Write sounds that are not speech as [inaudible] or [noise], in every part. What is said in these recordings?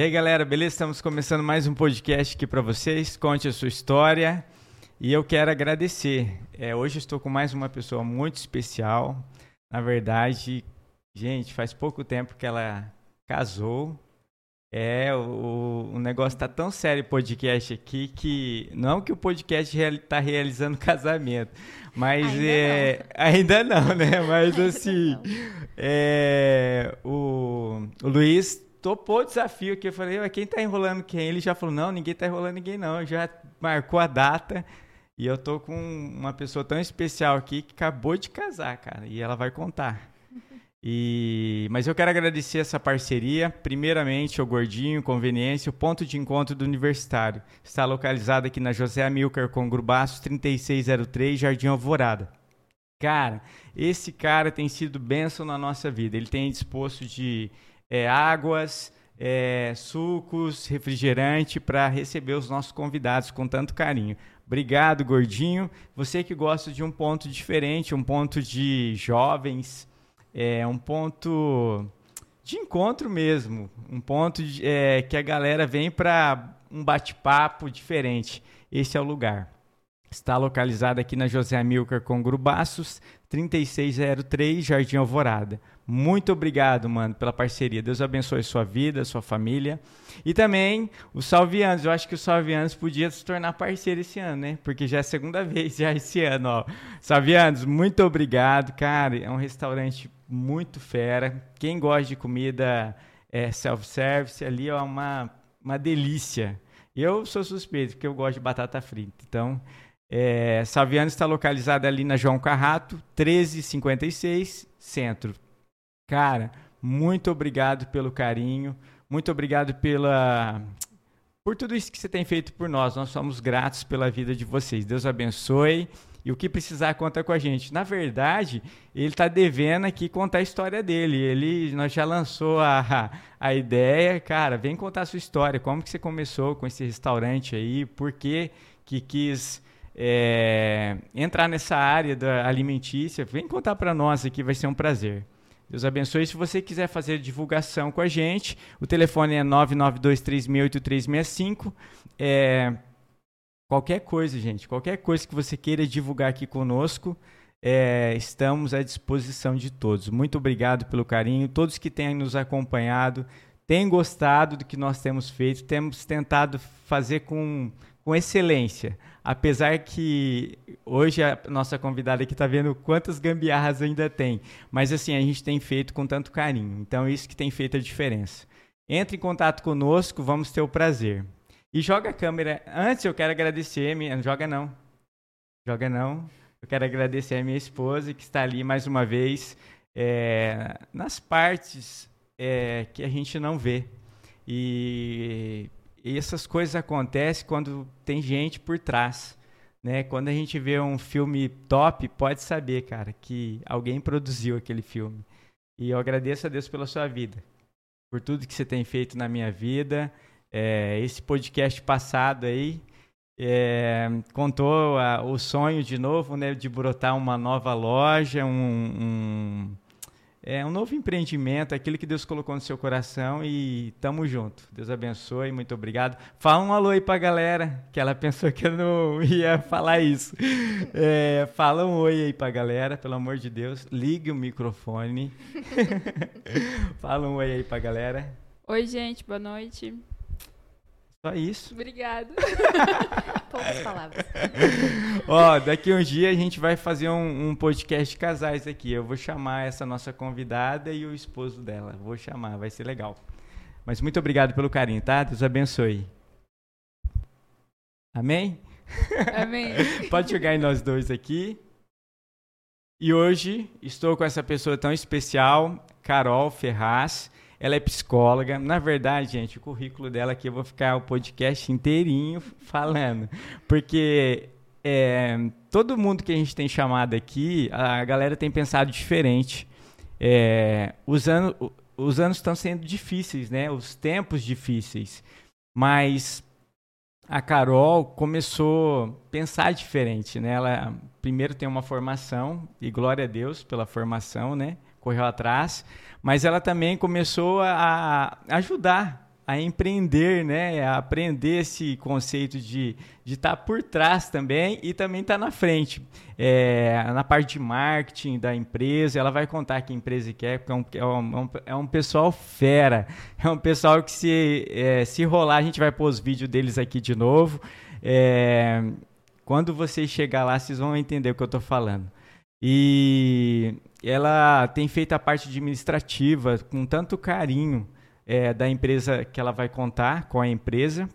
E aí, galera, beleza? Estamos começando mais um podcast aqui para vocês. Conte a sua história. E eu quero agradecer. É, hoje estou com mais uma pessoa muito especial. Na verdade, gente, faz pouco tempo que ela casou. É, o, o negócio tá tão sério o podcast aqui que não que o podcast real, tá realizando [laughs] casamento, mas ainda, é, não. ainda não, né? [laughs] Mas assim, é, o, o Luiz topou o desafio aqui. Eu falei, quem tá enrolando quem? Ele já falou, não, ninguém tá enrolando ninguém não. Já marcou a data. E eu tô com uma pessoa tão especial aqui que acabou de casar, cara. E ela vai contar. [laughs] E, mas eu quero agradecer essa parceria, primeiramente ao Gordinho, Conveniência, o ponto de encontro do Universitário. Está localizado aqui na José Amilcar com Grubaços 3603, Jardim Alvorada. Cara, esse cara tem sido bênção na nossa vida. Ele tem disposto de é, águas, é, sucos, refrigerante para receber os nossos convidados com tanto carinho. Obrigado, gordinho. Você que gosta de um ponto diferente, um ponto de jovens, é um ponto de encontro mesmo, um ponto de, é, que a galera vem para um bate-papo diferente. Esse é o lugar. Está localizado aqui na José Amilcar com Grubaços, 3603, Jardim Alvorada. Muito obrigado, mano, pela parceria. Deus abençoe sua vida, sua família. E também o Salvianos. Eu acho que o Salvianos podia se tornar parceiro esse ano, né? Porque já é a segunda [laughs] vez já esse ano, ó. Salvianos, muito obrigado, cara. É um restaurante muito fera. Quem gosta de comida é, self-service ali é uma, uma delícia. Eu sou suspeito, porque eu gosto de batata frita. Então, é, Salviano está localizado ali na João Carrato, 1356, centro. Cara, muito obrigado pelo carinho, muito obrigado pela por tudo isso que você tem feito por nós. Nós somos gratos pela vida de vocês. Deus abençoe. E o que precisar, conta com a gente. Na verdade, ele está devendo aqui contar a história dele. Ele, nós já lançou a, a ideia. Cara, vem contar a sua história. Como que você começou com esse restaurante aí? Por que, que quis é, entrar nessa área da alimentícia? Vem contar para nós aqui, vai ser um prazer. Deus abençoe. Se você quiser fazer divulgação com a gente, o telefone é 992368365. É, qualquer coisa, gente, qualquer coisa que você queira divulgar aqui conosco, é, estamos à disposição de todos. Muito obrigado pelo carinho. Todos que têm nos acompanhado, têm gostado do que nós temos feito, temos tentado fazer com, com excelência apesar que hoje a nossa convidada aqui está vendo quantas gambiarras ainda tem, mas assim, a gente tem feito com tanto carinho. Então, isso que tem feito a diferença. Entre em contato conosco, vamos ter o prazer. E joga a câmera. Antes eu quero agradecer, minha... joga não. Joga não. Eu quero agradecer a minha esposa que está ali mais uma vez é, nas partes é, que a gente não vê. E essas coisas acontecem quando tem gente por trás. Né? Quando a gente vê um filme top, pode saber, cara, que alguém produziu aquele filme. E eu agradeço a Deus pela sua vida, por tudo que você tem feito na minha vida. É, esse podcast passado aí é, contou a, o sonho de novo, né, de brotar uma nova loja, um, um é um novo empreendimento, aquilo que Deus colocou no seu coração e tamo junto. Deus abençoe, muito obrigado. Fala um alô aí pra galera, que ela pensou que eu não [laughs] ia falar isso. É, fala um oi aí pra galera, pelo amor de Deus. Ligue o microfone. [laughs] fala um oi aí pra galera. Oi, gente, boa noite. Só isso. Obrigada. [laughs] Poucas palavras. [laughs] Ó, daqui um dia a gente vai fazer um, um, podcast de casais aqui. Eu vou chamar essa nossa convidada e o esposo dela. Vou chamar, vai ser legal. Mas muito obrigado pelo carinho, tá? Deus abençoe. Amém? Amém. [laughs] Pode chegar em nós dois aqui. E hoje estou com essa pessoa tão especial, Carol Ferraz. Ela é psicóloga. Na verdade, gente, o currículo dela aqui eu vou ficar o podcast inteirinho falando. Porque é, todo mundo que a gente tem chamado aqui, a galera tem pensado diferente. É, os, anos, os anos estão sendo difíceis, né? Os tempos difíceis. Mas a Carol começou a pensar diferente, né? Ela primeiro tem uma formação, e glória a Deus pela formação, né? Correu atrás mas ela também começou a ajudar a empreender, né? A aprender esse conceito de estar tá por trás também e também estar tá na frente. É, na parte de marketing da empresa, ela vai contar que empresa que é, porque é um, é um, é um pessoal fera. É um pessoal que se, é, se rolar, a gente vai pôr os vídeos deles aqui de novo. É, quando vocês chegar lá, vocês vão entender o que eu estou falando. E ela tem feito a parte administrativa com tanto carinho é, da empresa que ela vai contar com a empresa,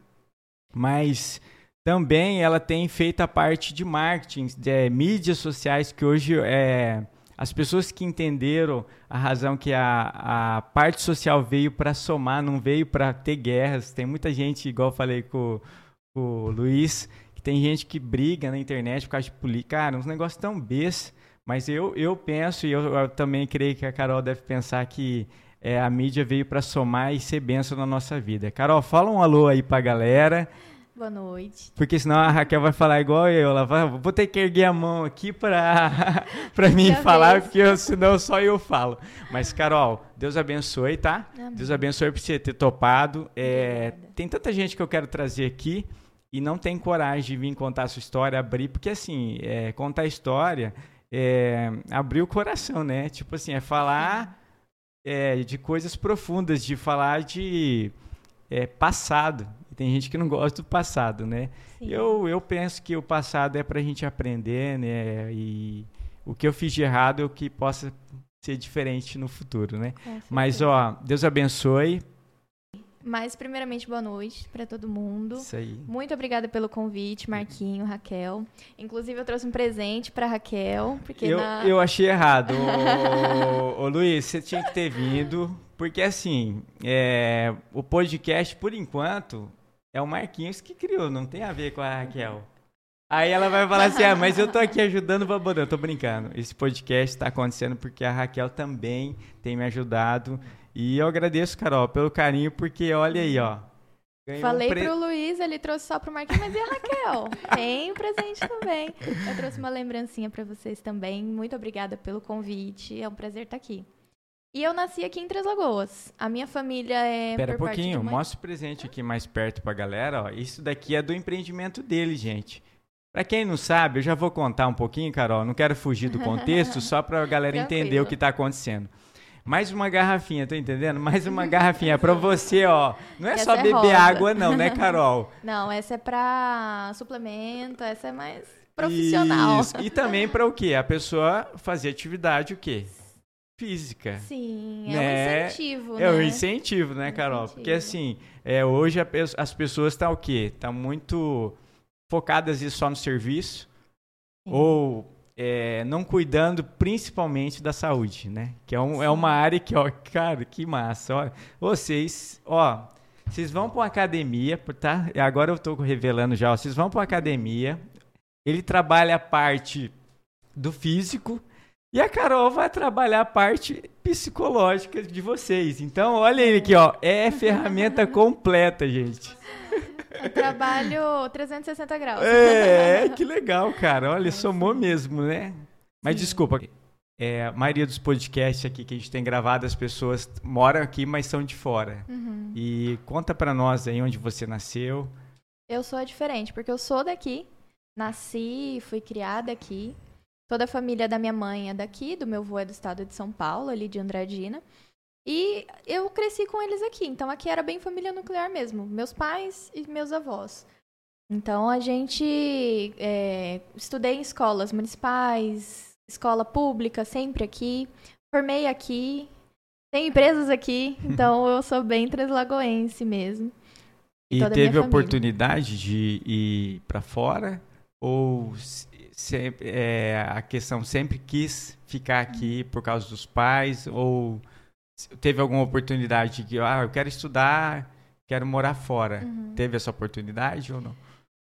mas também ela tem feito a parte de marketing, de é, mídias sociais, que hoje é, as pessoas que entenderam a razão que a, a parte social veio para somar, não veio para ter guerras. Tem muita gente, igual falei com, com o Luiz, que tem gente que briga na internet por causa de política. Cara, uns negócios tão besta. Mas eu, eu penso, e eu, eu também creio que a Carol deve pensar que é, a mídia veio para somar e ser benção na nossa vida. Carol, fala um alô aí para a galera. Boa noite. Porque senão a Raquel vai falar igual eu. Ela vai, vou ter que erguer a mão aqui para [laughs] mim falar, porque eu, senão só eu falo. Mas, Carol, Deus abençoe, tá? Amém. Deus abençoe por você ter topado. É, tem tanta gente que eu quero trazer aqui e não tem coragem de vir contar a sua história, abrir, porque assim, é, contar a história é abrir o coração, né? Tipo assim, é falar é, de coisas profundas, de falar de é, passado. Tem gente que não gosta do passado, né? Eu, eu penso que o passado é para a gente aprender, né? E o que eu fiz de errado é o que possa ser diferente no futuro, né? Mas, ó, Deus abençoe. Mas, primeiramente, boa noite para todo mundo. Isso aí. Muito obrigada pelo convite, Marquinho, Raquel. Inclusive, eu trouxe um presente para Raquel. Porque eu, na... eu achei errado. ô, ô, Luiz, você tinha que ter vindo. Porque, assim, é, o podcast, por enquanto, é o Marquinhos que criou, não tem a ver com a Raquel. Aí ela vai falar assim: ah, mas eu tô aqui ajudando o Babodão. Eu tô brincando. Esse podcast está acontecendo porque a Raquel também tem me ajudado. E eu agradeço, Carol, pelo carinho, porque olha aí, ó. Falei um pre... pro Luiz, ele trouxe só pro Marquinhos, mas e a Raquel? Tem presente também. Eu trouxe uma lembrancinha para vocês também. Muito obrigada pelo convite. É um prazer estar aqui. E eu nasci aqui em Três Lagoas. A minha família é. Pera um pouquinho, mostra o presente aqui mais perto pra galera. Ó. Isso daqui é do empreendimento dele, gente. Para quem não sabe, eu já vou contar um pouquinho, Carol. Não quero fugir do contexto, [laughs] só para a galera entender o que está acontecendo. Mais uma garrafinha, tá entendendo? Mais uma garrafinha para você, ó. Não é essa só é beber rosa. água, não, né, [laughs] Carol? Não, essa é para suplemento, essa é mais profissional. Isso. E também para o quê? A pessoa fazer atividade o quê? Física. Sim, né? é um né? incentivo, É né? um incentivo, né, Carol? Incentivo. Porque assim, é, hoje a, as pessoas estão tá o quê? Estão tá muito focadas só no serviço. Sim. Ou é, não cuidando principalmente da saúde, né? Que é, um, é uma área que, ó, cara, que massa. Ó, vocês, ó, vocês vão para uma academia, tá? Agora eu estou revelando já, ó, vocês vão para uma academia, ele trabalha a parte do físico e a Carol vai trabalhar a parte psicológica de vocês. Então, olha ele aqui, ó, é ferramenta [laughs] completa, gente. Eu trabalho 360 graus. É, que legal, cara. Olha, somou mesmo, né? Mas Sim. desculpa, é, a maioria dos podcasts aqui que a gente tem gravado, as pessoas moram aqui, mas são de fora. Uhum. E conta para nós aí onde você nasceu. Eu sou diferente, porque eu sou daqui. Nasci, fui criada aqui. Toda a família da minha mãe é daqui, do meu avô é do estado de São Paulo, ali de Andradina. E eu cresci com eles aqui, então aqui era bem família nuclear mesmo, meus pais e meus avós. Então a gente é, estudei em escolas municipais, escola pública, sempre aqui, formei aqui, tem empresas aqui, [laughs] então eu sou bem translagoense mesmo. E, e teve a oportunidade de ir para fora ou sempre, é, a questão sempre quis ficar aqui por causa dos pais ou teve alguma oportunidade que, ah, eu quero estudar, quero morar fora. Uhum. Teve essa oportunidade ou não?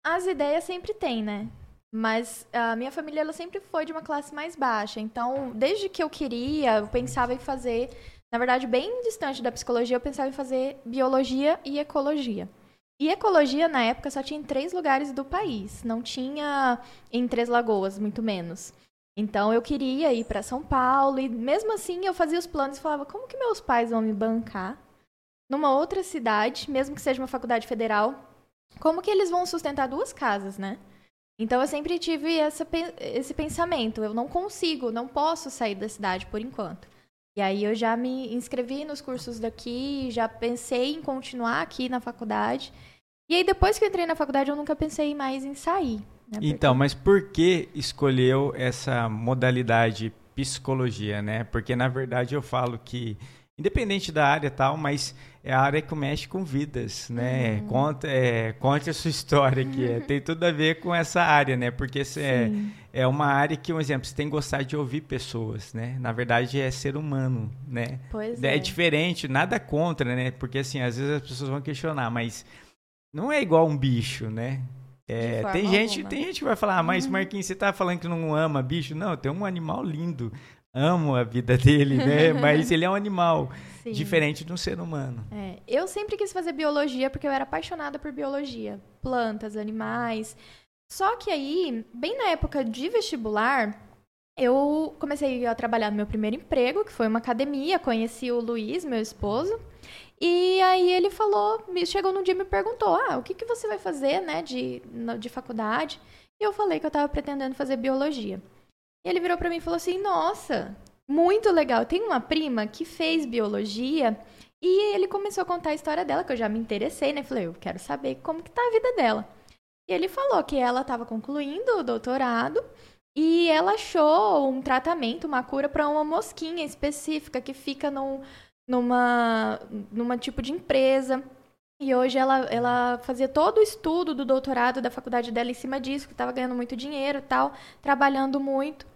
As ideias sempre tem, né? Mas a minha família ela sempre foi de uma classe mais baixa. Então, desde que eu queria, eu pensava em fazer, na verdade, bem distante da psicologia, eu pensava em fazer biologia e ecologia. E ecologia, na época, só tinha em três lugares do país. Não tinha em Três Lagoas, muito menos. Então eu queria ir para São Paulo e mesmo assim eu fazia os planos e falava como que meus pais vão me bancar numa outra cidade, mesmo que seja uma faculdade federal, como que eles vão sustentar duas casas, né? Então eu sempre tive essa, esse pensamento, eu não consigo, não posso sair da cidade por enquanto. E aí eu já me inscrevi nos cursos daqui, já pensei em continuar aqui na faculdade. E aí depois que eu entrei na faculdade eu nunca pensei mais em sair. Né? Então, mas por que escolheu essa modalidade psicologia, né? Porque na verdade eu falo que independente da área tal, mas é a área que mexe com vidas, né? Uhum. Conta, é, conte a sua história aqui, é, tem tudo a ver com essa área, né? Porque é, é uma área que, um exemplo, você tem que gostar de ouvir pessoas, né? Na verdade é ser humano, né? Pois é. É diferente, nada contra, né? Porque assim, às vezes as pessoas vão questionar, mas não é igual um bicho, né? É, tem gente, tem gente que vai falar, ah, mas uhum. Marquinhos, você tá falando que não ama bicho? Não, tem um animal lindo amo a vida dele, né? [laughs] Mas ele é um animal Sim. diferente de um ser humano. É. Eu sempre quis fazer biologia porque eu era apaixonada por biologia, plantas, animais. Só que aí, bem na época de vestibular, eu comecei a trabalhar no meu primeiro emprego, que foi uma academia, conheci o Luiz, meu esposo. E aí ele falou, chegou num dia e me perguntou: "Ah, o que que você vai fazer, né, de de faculdade?" E eu falei que eu estava pretendendo fazer biologia. E ele virou para mim e falou assim: Nossa, muito legal. Tem uma prima que fez biologia e ele começou a contar a história dela, que eu já me interessei, né? Falei, eu quero saber como que tá a vida dela. E ele falou que ela estava concluindo o doutorado e ela achou um tratamento, uma cura para uma mosquinha específica que fica num, numa, numa tipo de empresa. E hoje ela, ela fazia todo o estudo do doutorado da faculdade dela em cima disso, que estava ganhando muito dinheiro e tal, trabalhando muito.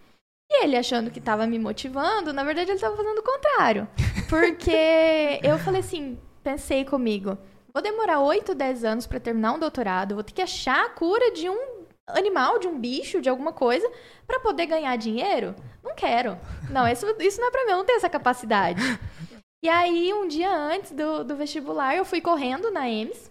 E ele achando que estava me motivando, na verdade ele estava fazendo o contrário. Porque [laughs] eu falei assim, pensei comigo, vou demorar 8, 10 anos para terminar um doutorado, vou ter que achar a cura de um animal, de um bicho, de alguma coisa, para poder ganhar dinheiro? Não quero. Não, isso, isso não é para mim, eu não tenho essa capacidade. E aí, um dia antes do, do vestibular, eu fui correndo na EMS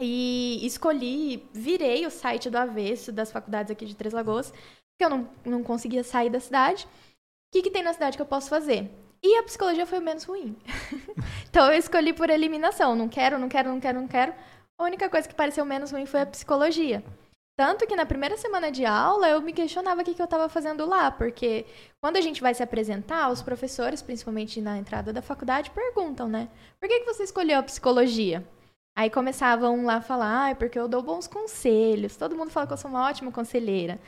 e escolhi, virei o site do avesso das faculdades aqui de Três Lagoas porque eu não, não conseguia sair da cidade. O que, que tem na cidade que eu posso fazer? E a psicologia foi o menos ruim. [laughs] então eu escolhi por eliminação. Não quero, não quero, não quero, não quero. A única coisa que pareceu menos ruim foi a psicologia. Tanto que na primeira semana de aula eu me questionava o que, que eu estava fazendo lá, porque quando a gente vai se apresentar, os professores, principalmente na entrada da faculdade, perguntam, né? Por que, que você escolheu a psicologia? Aí começavam lá a falar, ah, porque eu dou bons conselhos. Todo mundo fala que eu sou uma ótima conselheira.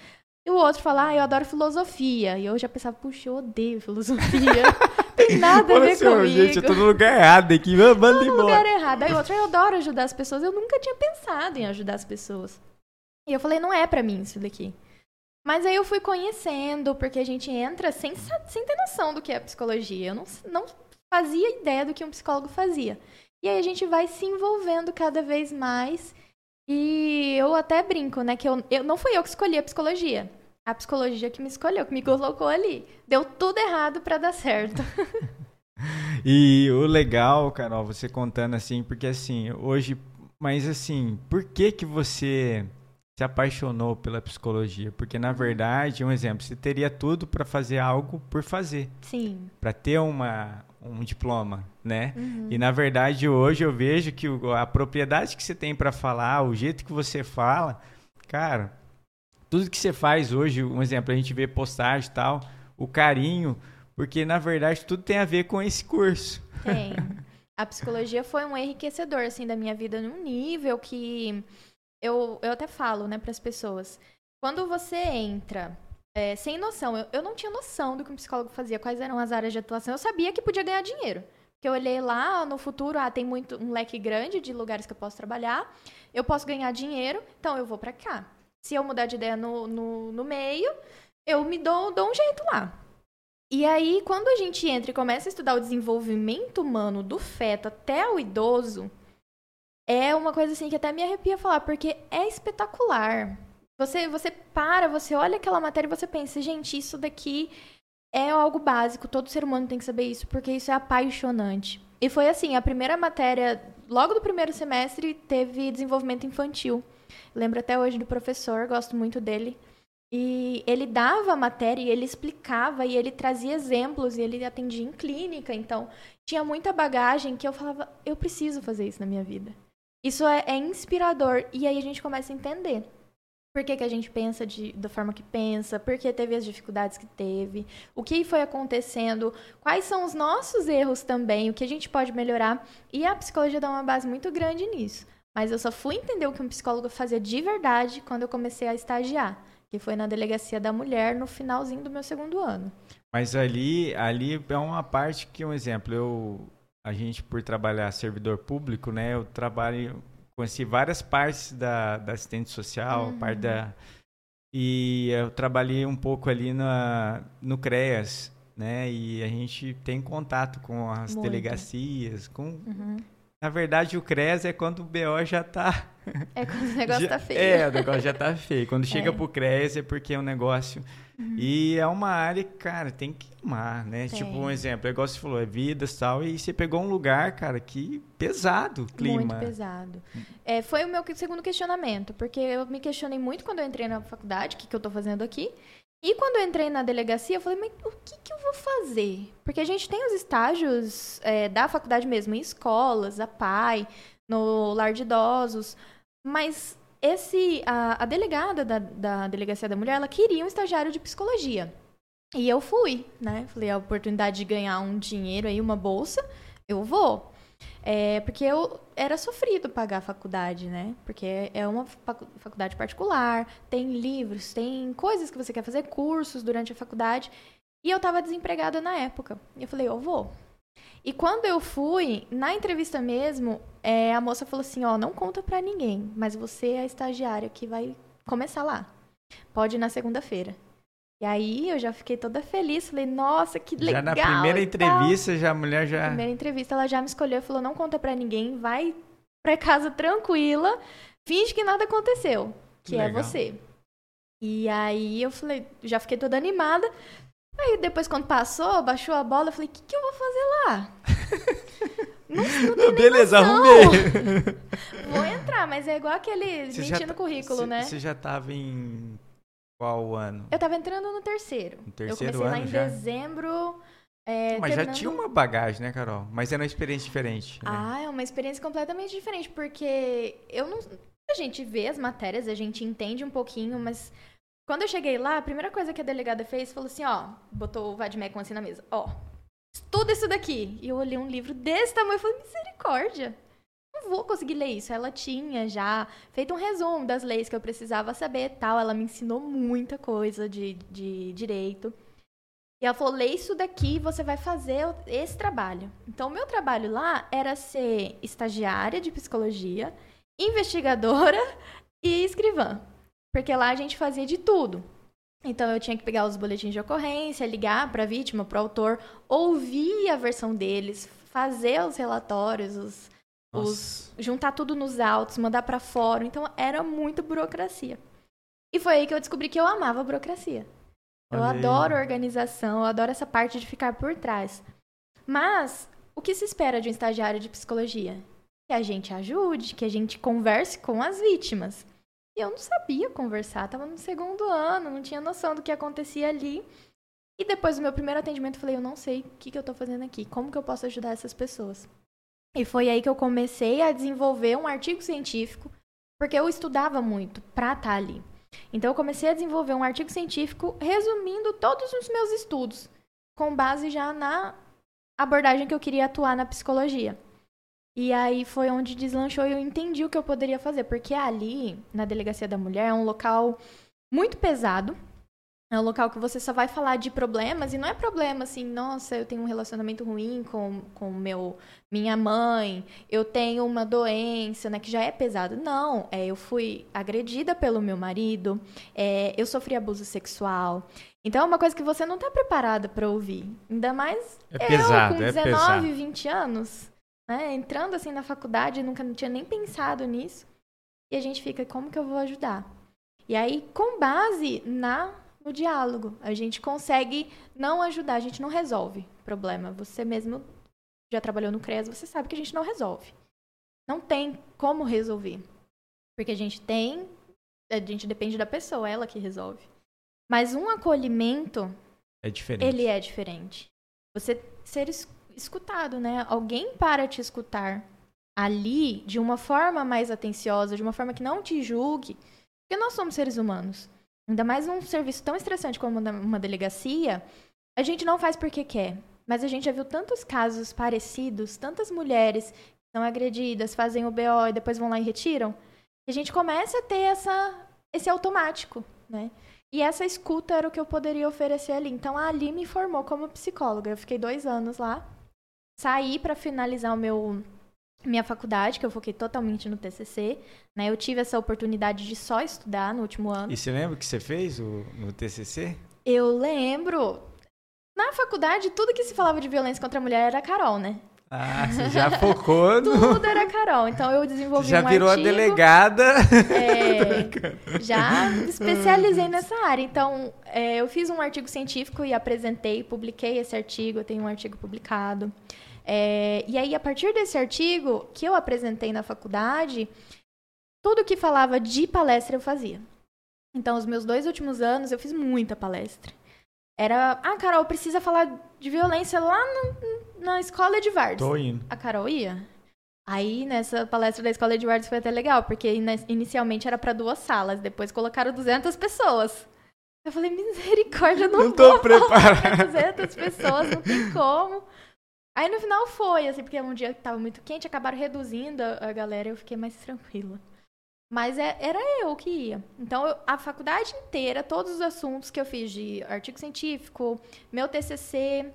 E o outro fala, ah, eu adoro filosofia. E eu já pensava, puxa, eu odeio filosofia. [laughs] Tem nada a ver senhor, comigo. Gente, eu tô no lugar errado aqui, manda embora. no lugar errado. Aí o outro, eu adoro ajudar as pessoas. Eu nunca tinha pensado em ajudar as pessoas. E eu falei, não é para mim isso daqui. Mas aí eu fui conhecendo, porque a gente entra sem, sem ter noção do que é psicologia. Eu não, não fazia ideia do que um psicólogo fazia. E aí a gente vai se envolvendo cada vez mais e eu até brinco, né? Que eu, eu não fui eu que escolhi a psicologia. A psicologia que me escolheu, que me colocou ali. Deu tudo errado para dar certo. [laughs] e o legal, Carol, você contando assim, porque assim, hoje, mas assim, por que que você se apaixonou pela psicologia? Porque na verdade, um exemplo, você teria tudo para fazer algo por fazer. Sim. Para ter uma um diploma, né? Uhum. E na verdade hoje eu vejo que a propriedade que você tem para falar, o jeito que você fala, cara, tudo que você faz hoje, um exemplo, a gente vê postagem e tal, o carinho, porque na verdade tudo tem a ver com esse curso. Tem. [laughs] A psicologia foi um enriquecedor assim da minha vida num nível que eu, eu até falo, né, para as pessoas. Quando você entra é, sem noção. Eu, eu não tinha noção do que um psicólogo fazia, quais eram as áreas de atuação. Eu sabia que podia ganhar dinheiro. Porque eu olhei lá no futuro, ah, tem muito um leque grande de lugares que eu posso trabalhar. Eu posso ganhar dinheiro, então eu vou para cá. Se eu mudar de ideia no, no, no meio, eu me dou, dou um jeito lá. E aí, quando a gente entra e começa a estudar o desenvolvimento humano do feto até o idoso, é uma coisa assim que até me arrepia falar, porque é espetacular. Você, você para, você olha aquela matéria e você pensa, gente, isso daqui é algo básico, todo ser humano tem que saber isso, porque isso é apaixonante. E foi assim, a primeira matéria, logo do primeiro semestre, teve desenvolvimento infantil. Lembro até hoje do professor, gosto muito dele. E ele dava a matéria e ele explicava e ele trazia exemplos e ele atendia em clínica. Então, tinha muita bagagem que eu falava, eu preciso fazer isso na minha vida. Isso é, é inspirador. E aí a gente começa a entender por que, que a gente pensa de, da forma que pensa, por que teve as dificuldades que teve, o que foi acontecendo, quais são os nossos erros também, o que a gente pode melhorar. E a psicologia dá uma base muito grande nisso. Mas eu só fui entender o que um psicólogo fazia de verdade quando eu comecei a estagiar que foi na delegacia da mulher no finalzinho do meu segundo ano. Mas ali, ali é uma parte que, um exemplo, eu, a gente por trabalhar servidor público, né, eu trabalho, conheci várias partes da, da assistente social, uhum. parte da e eu trabalhei um pouco ali na, no CREAS, né? E a gente tem contato com as Muito. delegacias, com uhum. Na verdade, o CRES é quando o BO já tá. [laughs] É quando o negócio [laughs] já, tá feio. É, o negócio já tá feio. Quando chega é. pro CRES é porque é um negócio. Uhum. E é uma área que, cara, tem que amar, né? Tem. Tipo, um exemplo, é igual você falou, é vida e tal. E você pegou um lugar, cara, que pesado o clima. Muito pesado. É, foi o meu segundo questionamento, porque eu me questionei muito quando eu entrei na faculdade, o que, que eu tô fazendo aqui. E quando eu entrei na delegacia, eu falei, mas o que, que eu vou fazer? Porque a gente tem os estágios é, da faculdade mesmo, em escolas, a PAI, no lar de idosos, mas esse a, a delegada da, da Delegacia da Mulher, ela queria um estagiário de psicologia. E eu fui, né? Falei, a oportunidade de ganhar um dinheiro aí, uma bolsa, eu vou. É, porque eu era sofrido pagar a faculdade, né? Porque é uma faculdade particular, tem livros, tem coisas que você quer fazer, cursos durante a faculdade. E eu estava desempregada na época. E eu falei, eu vou. E quando eu fui, na entrevista mesmo, é, a moça falou assim, ó, não conta pra ninguém, mas você é a estagiária que vai começar lá. Pode ir na segunda-feira. E aí eu já fiquei toda feliz, falei, nossa, que legal. Já na primeira entrevista, já a mulher já. Na primeira entrevista, ela já me escolheu falou: não conta pra ninguém, vai pra casa tranquila, finge que nada aconteceu, que legal. é você. E aí eu falei, já fiquei toda animada. Aí depois, quando passou, baixou a bola, eu falei, o que, que eu vou fazer lá? [laughs] não, não Beleza, arrumei. [laughs] vou entrar, mas é igual aquele você mentindo no tá, currículo, cê, né? Você já tava em qual ano? Eu tava entrando no terceiro. No terceiro eu comecei ano lá em já? dezembro. É, Mas terminando... já tinha uma bagagem, né, Carol? Mas era uma experiência diferente. Né? Ah, é uma experiência completamente diferente, porque eu não. A gente vê as matérias, a gente entende um pouquinho, mas quando eu cheguei lá, a primeira coisa que a delegada fez falou assim: ó, botou o Vadmecum assim na mesa, ó, estuda isso daqui. E eu olhei um livro desse tamanho e falei: misericórdia não vou conseguir ler isso. Ela tinha já feito um resumo das leis que eu precisava saber tal. Ela me ensinou muita coisa de, de direito. E ela falou: lê isso daqui você vai fazer esse trabalho. Então, o meu trabalho lá era ser estagiária de psicologia, investigadora [laughs] e escrivã. Porque lá a gente fazia de tudo. Então, eu tinha que pegar os boletins de ocorrência, ligar para a vítima, para o autor, ouvir a versão deles, fazer os relatórios, os, os, juntar tudo nos autos, mandar para fora. Então era muita burocracia. E foi aí que eu descobri que eu amava a burocracia. Eu Olhei. adoro organização, eu adoro essa parte de ficar por trás. Mas o que se espera de um estagiário de psicologia? Que a gente ajude, que a gente converse com as vítimas. Eu não sabia conversar, estava no segundo ano, não tinha noção do que acontecia ali. E depois do meu primeiro atendimento, eu falei: eu não sei o que, que eu estou fazendo aqui, como que eu posso ajudar essas pessoas. E foi aí que eu comecei a desenvolver um artigo científico, porque eu estudava muito para estar tá ali. Então eu comecei a desenvolver um artigo científico resumindo todos os meus estudos, com base já na abordagem que eu queria atuar na psicologia. E aí foi onde deslanchou e eu entendi o que eu poderia fazer, porque ali, na Delegacia da Mulher, é um local muito pesado, é um local que você só vai falar de problemas, e não é problema assim, nossa, eu tenho um relacionamento ruim com, com meu, minha mãe, eu tenho uma doença, né, que já é pesado. Não, é, eu fui agredida pelo meu marido, é, eu sofri abuso sexual. Então é uma coisa que você não está preparada para ouvir. Ainda mais é eu, pesado, com 19, é pesado. 20 anos, né, entrando assim na faculdade, nunca tinha nem pensado nisso. E a gente fica, como que eu vou ajudar? E aí, com base na no diálogo. A gente consegue não ajudar, a gente não resolve problema. Você mesmo já trabalhou no CRES, você sabe que a gente não resolve. Não tem como resolver. Porque a gente tem. A gente depende da pessoa, ela que resolve. Mas um acolhimento, É diferente. ele é diferente. Você ser escutado, né? Alguém para te escutar ali de uma forma mais atenciosa, de uma forma que não te julgue, porque nós somos seres humanos. Ainda mais num serviço tão estressante como uma delegacia, a gente não faz porque quer. Mas a gente já viu tantos casos parecidos, tantas mulheres que são agredidas, fazem o BO e depois vão lá e retiram, que a gente começa a ter essa, esse automático, né? E essa escuta era o que eu poderia oferecer ali. Então Ali me formou como psicóloga. Eu fiquei dois anos lá. Saí para finalizar o meu minha faculdade, que eu foquei totalmente no TCC. Né? Eu tive essa oportunidade de só estudar no último ano. E você lembra o que você fez o- no TCC? Eu lembro. Na faculdade, tudo que se falava de violência contra a mulher era Carol, né? Ah, você já focou [laughs] no... Tudo era Carol. Então eu desenvolvi Já um virou artigo. a delegada. É, [laughs] já me especializei nessa área. Então, é, eu fiz um artigo científico e apresentei, publiquei esse artigo, eu tenho um artigo publicado. É, e aí, a partir desse artigo que eu apresentei na faculdade, tudo que falava de palestra eu fazia. Então, os meus dois últimos anos, eu fiz muita palestra. Era, ah, Carol, precisa falar de violência lá no- na escola de Vardes. Tô indo. A Carol ia? Aí, nessa palestra da Escola de Edwards foi até legal, porque inicialmente era para duas salas, depois colocaram 200 pessoas. Eu falei, misericórdia, não, Não tô preparada. pra 200 pessoas, não tem como. Aí no final foi, assim, porque um dia que tava muito quente, acabaram reduzindo a, a galera e eu fiquei mais tranquila. Mas é- era eu que ia. Então, eu- a faculdade inteira, todos os assuntos que eu fiz de artigo científico, meu TCC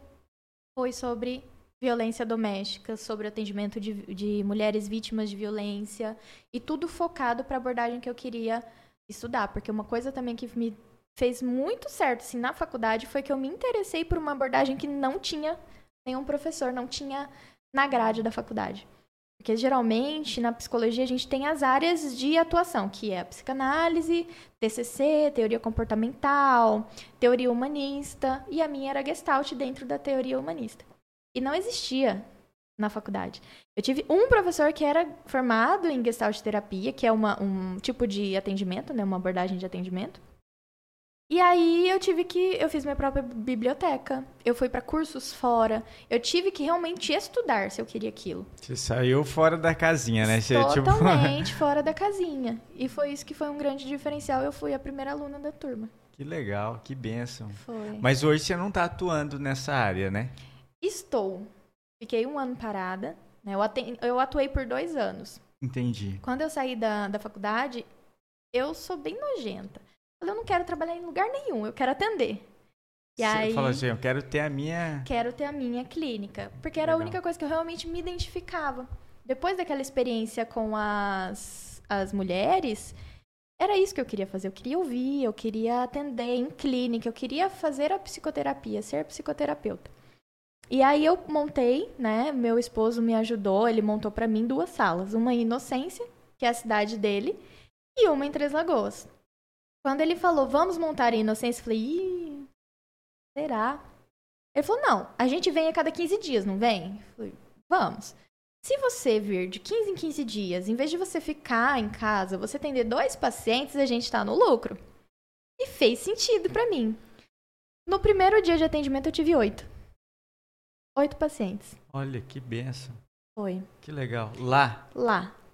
foi sobre violência doméstica, sobre atendimento de, de mulheres vítimas de violência e tudo focado para a abordagem que eu queria estudar, porque uma coisa também que me fez muito certo assim na faculdade foi que eu me interessei por uma abordagem que não tinha nenhum professor, não tinha na grade da faculdade. Porque geralmente na psicologia a gente tem as áreas de atuação, que é a psicanálise, TCC, teoria comportamental, teoria humanista, e a minha era Gestalt dentro da teoria humanista. E não existia na faculdade. Eu tive um professor que era formado em Gestalt terapia, que é uma, um tipo de atendimento, né, uma abordagem de atendimento. E aí eu tive que eu fiz minha própria biblioteca. Eu fui para cursos fora. Eu tive que realmente estudar se eu queria aquilo. Você saiu fora da casinha, né? Você, tipo... Totalmente [laughs] fora da casinha. E foi isso que foi um grande diferencial. Eu fui a primeira aluna da turma. que legal, que bênção. Foi. Mas hoje você não tá atuando nessa área, né? Estou. Fiquei um ano parada. Né? Eu, eu atuei por dois anos. Entendi. Quando eu saí da, da faculdade, eu sou bem nojenta. Eu falei, eu não quero trabalhar em lugar nenhum, eu quero atender. E Você aí, falou assim, eu quero ter a minha... quero ter a minha clínica. Porque era a Legal. única coisa que eu realmente me identificava. Depois daquela experiência com as, as mulheres, era isso que eu queria fazer. Eu queria ouvir, eu queria atender em clínica, eu queria fazer a psicoterapia, ser psicoterapeuta. E aí eu montei, né? Meu esposo me ajudou, ele montou pra mim duas salas, uma em Inocência, que é a cidade dele, e uma em Três Lagoas. Quando ele falou, vamos montar em Inocência, eu falei, Ih, será? Ele falou, não, a gente vem a cada 15 dias, não vem? Eu falei, vamos. Se você vir de 15 em 15 dias, em vez de você ficar em casa, você atender dois pacientes, a gente tá no lucro. E fez sentido pra mim. No primeiro dia de atendimento, eu tive oito. Oito pacientes. Olha, que benção. Foi. Que legal. Lá. Lá.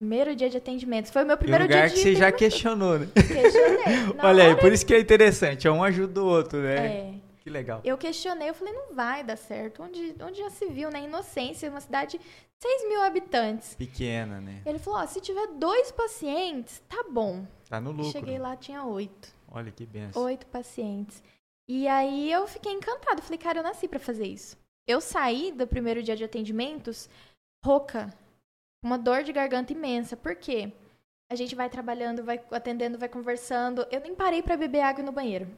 Primeiro dia de atendimento. Foi o meu primeiro lugar dia que de você já questionou, né? Questionei. [laughs] Olha aí, por isso que é interessante. É um ajuda o outro, né? É. Que legal. Eu questionei, eu falei, não vai dar certo. Onde, onde já se viu, né? Inocência, uma cidade de 6 mil habitantes. Pequena, né? Ele falou, ó, se tiver dois pacientes, tá bom. Tá no lucro. Cheguei lá, tinha oito. Olha que benção. Oito pacientes. E aí eu fiquei encantada. Falei, cara, eu nasci pra fazer isso. Eu saí do primeiro dia de atendimentos rouca, uma dor de garganta imensa. Por quê? A gente vai trabalhando, vai atendendo, vai conversando. Eu nem parei pra beber água no banheiro.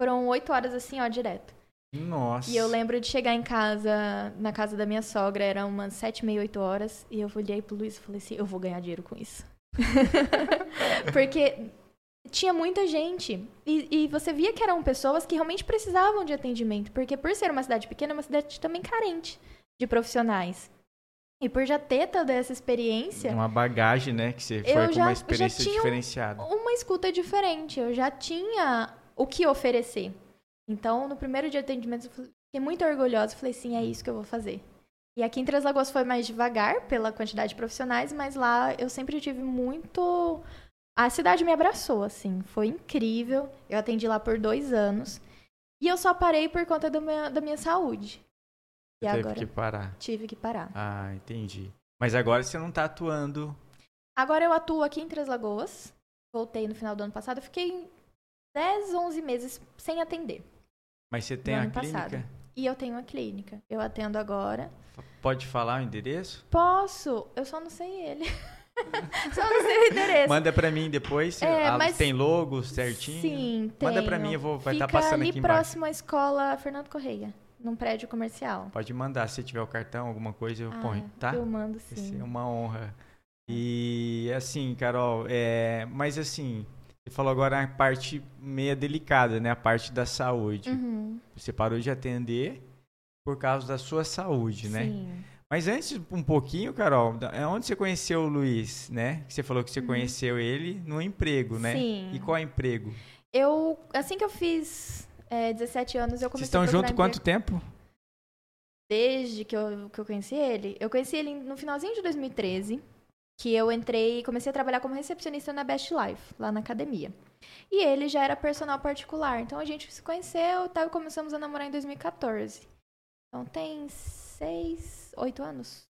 Foram oito horas assim, ó, direto. Nossa. E eu lembro de chegar em casa, na casa da minha sogra, eram umas sete, meia, oito horas, e eu olhei pro Luiz e falei assim, eu vou ganhar dinheiro com isso. [laughs] Porque tinha muita gente. E, e você via que eram pessoas que realmente precisavam de atendimento. Porque por ser uma cidade pequena, é uma cidade também carente de profissionais. E por já ter toda essa experiência, Uma bagagem, né? Que você foi com já- uma já experiência diferenciada. uma escuta diferente. Eu já tinha o que oferecer. Então, no primeiro dia de atendimento, eu fiquei muito orgulhosa. Falei, sim, é isso que eu vou fazer. E aqui em Três Lagoas foi mais devagar, pela quantidade de profissionais, mas lá eu sempre tive muito. A cidade me abraçou, assim, foi incrível. Eu atendi lá por dois anos. E eu só parei por conta meu, da minha saúde. E Teve agora que parar. tive que parar. Ah, entendi. Mas agora você não tá atuando. Agora eu atuo aqui em Três Lagoas. Voltei no final do ano passado. Fiquei 10, 11 meses sem atender. Mas você tem a clínica? passado. E eu tenho uma clínica. Eu atendo agora. Pode falar o endereço? Posso, eu só não sei ele. [laughs] só não sei o endereço. Manda pra mim depois. É, Ah, mas- Tem logo certinho? Sim, tem. Manda pra mim, eu vou vai estar Fica passando ali aqui embaixo. próximo à escola Fernando Correia, num prédio comercial. Pode mandar, se tiver o cartão, alguma coisa eu Ah, ponho, tá? Eu mando sim. ser uma honra. E assim, Carol, é, mas assim, você falou agora a parte meia delicada, né? A parte da saúde. Uhum, Você parou de atender por causa da sua saúde, né? Sim. Mas antes, um pouquinho, Carol, é onde você conheceu o Luiz, né? Que você falou que você conheceu ele no emprego, né? Uhum. Sim. E qual emprego? Eu, assim que eu fiz é, 17 anos, eu comecei Vocês estão juntos emprego. quanto tempo? Desde que eu, que eu conheci ele. Eu conheci ele no finalzinho de 2013, que eu entrei e comecei a trabalhar como recepcionista na Best Life, lá na academia. E ele já era personal particular, então a gente se conheceu tal, e começamos a namorar em 2014. Então tem seis, oito anos?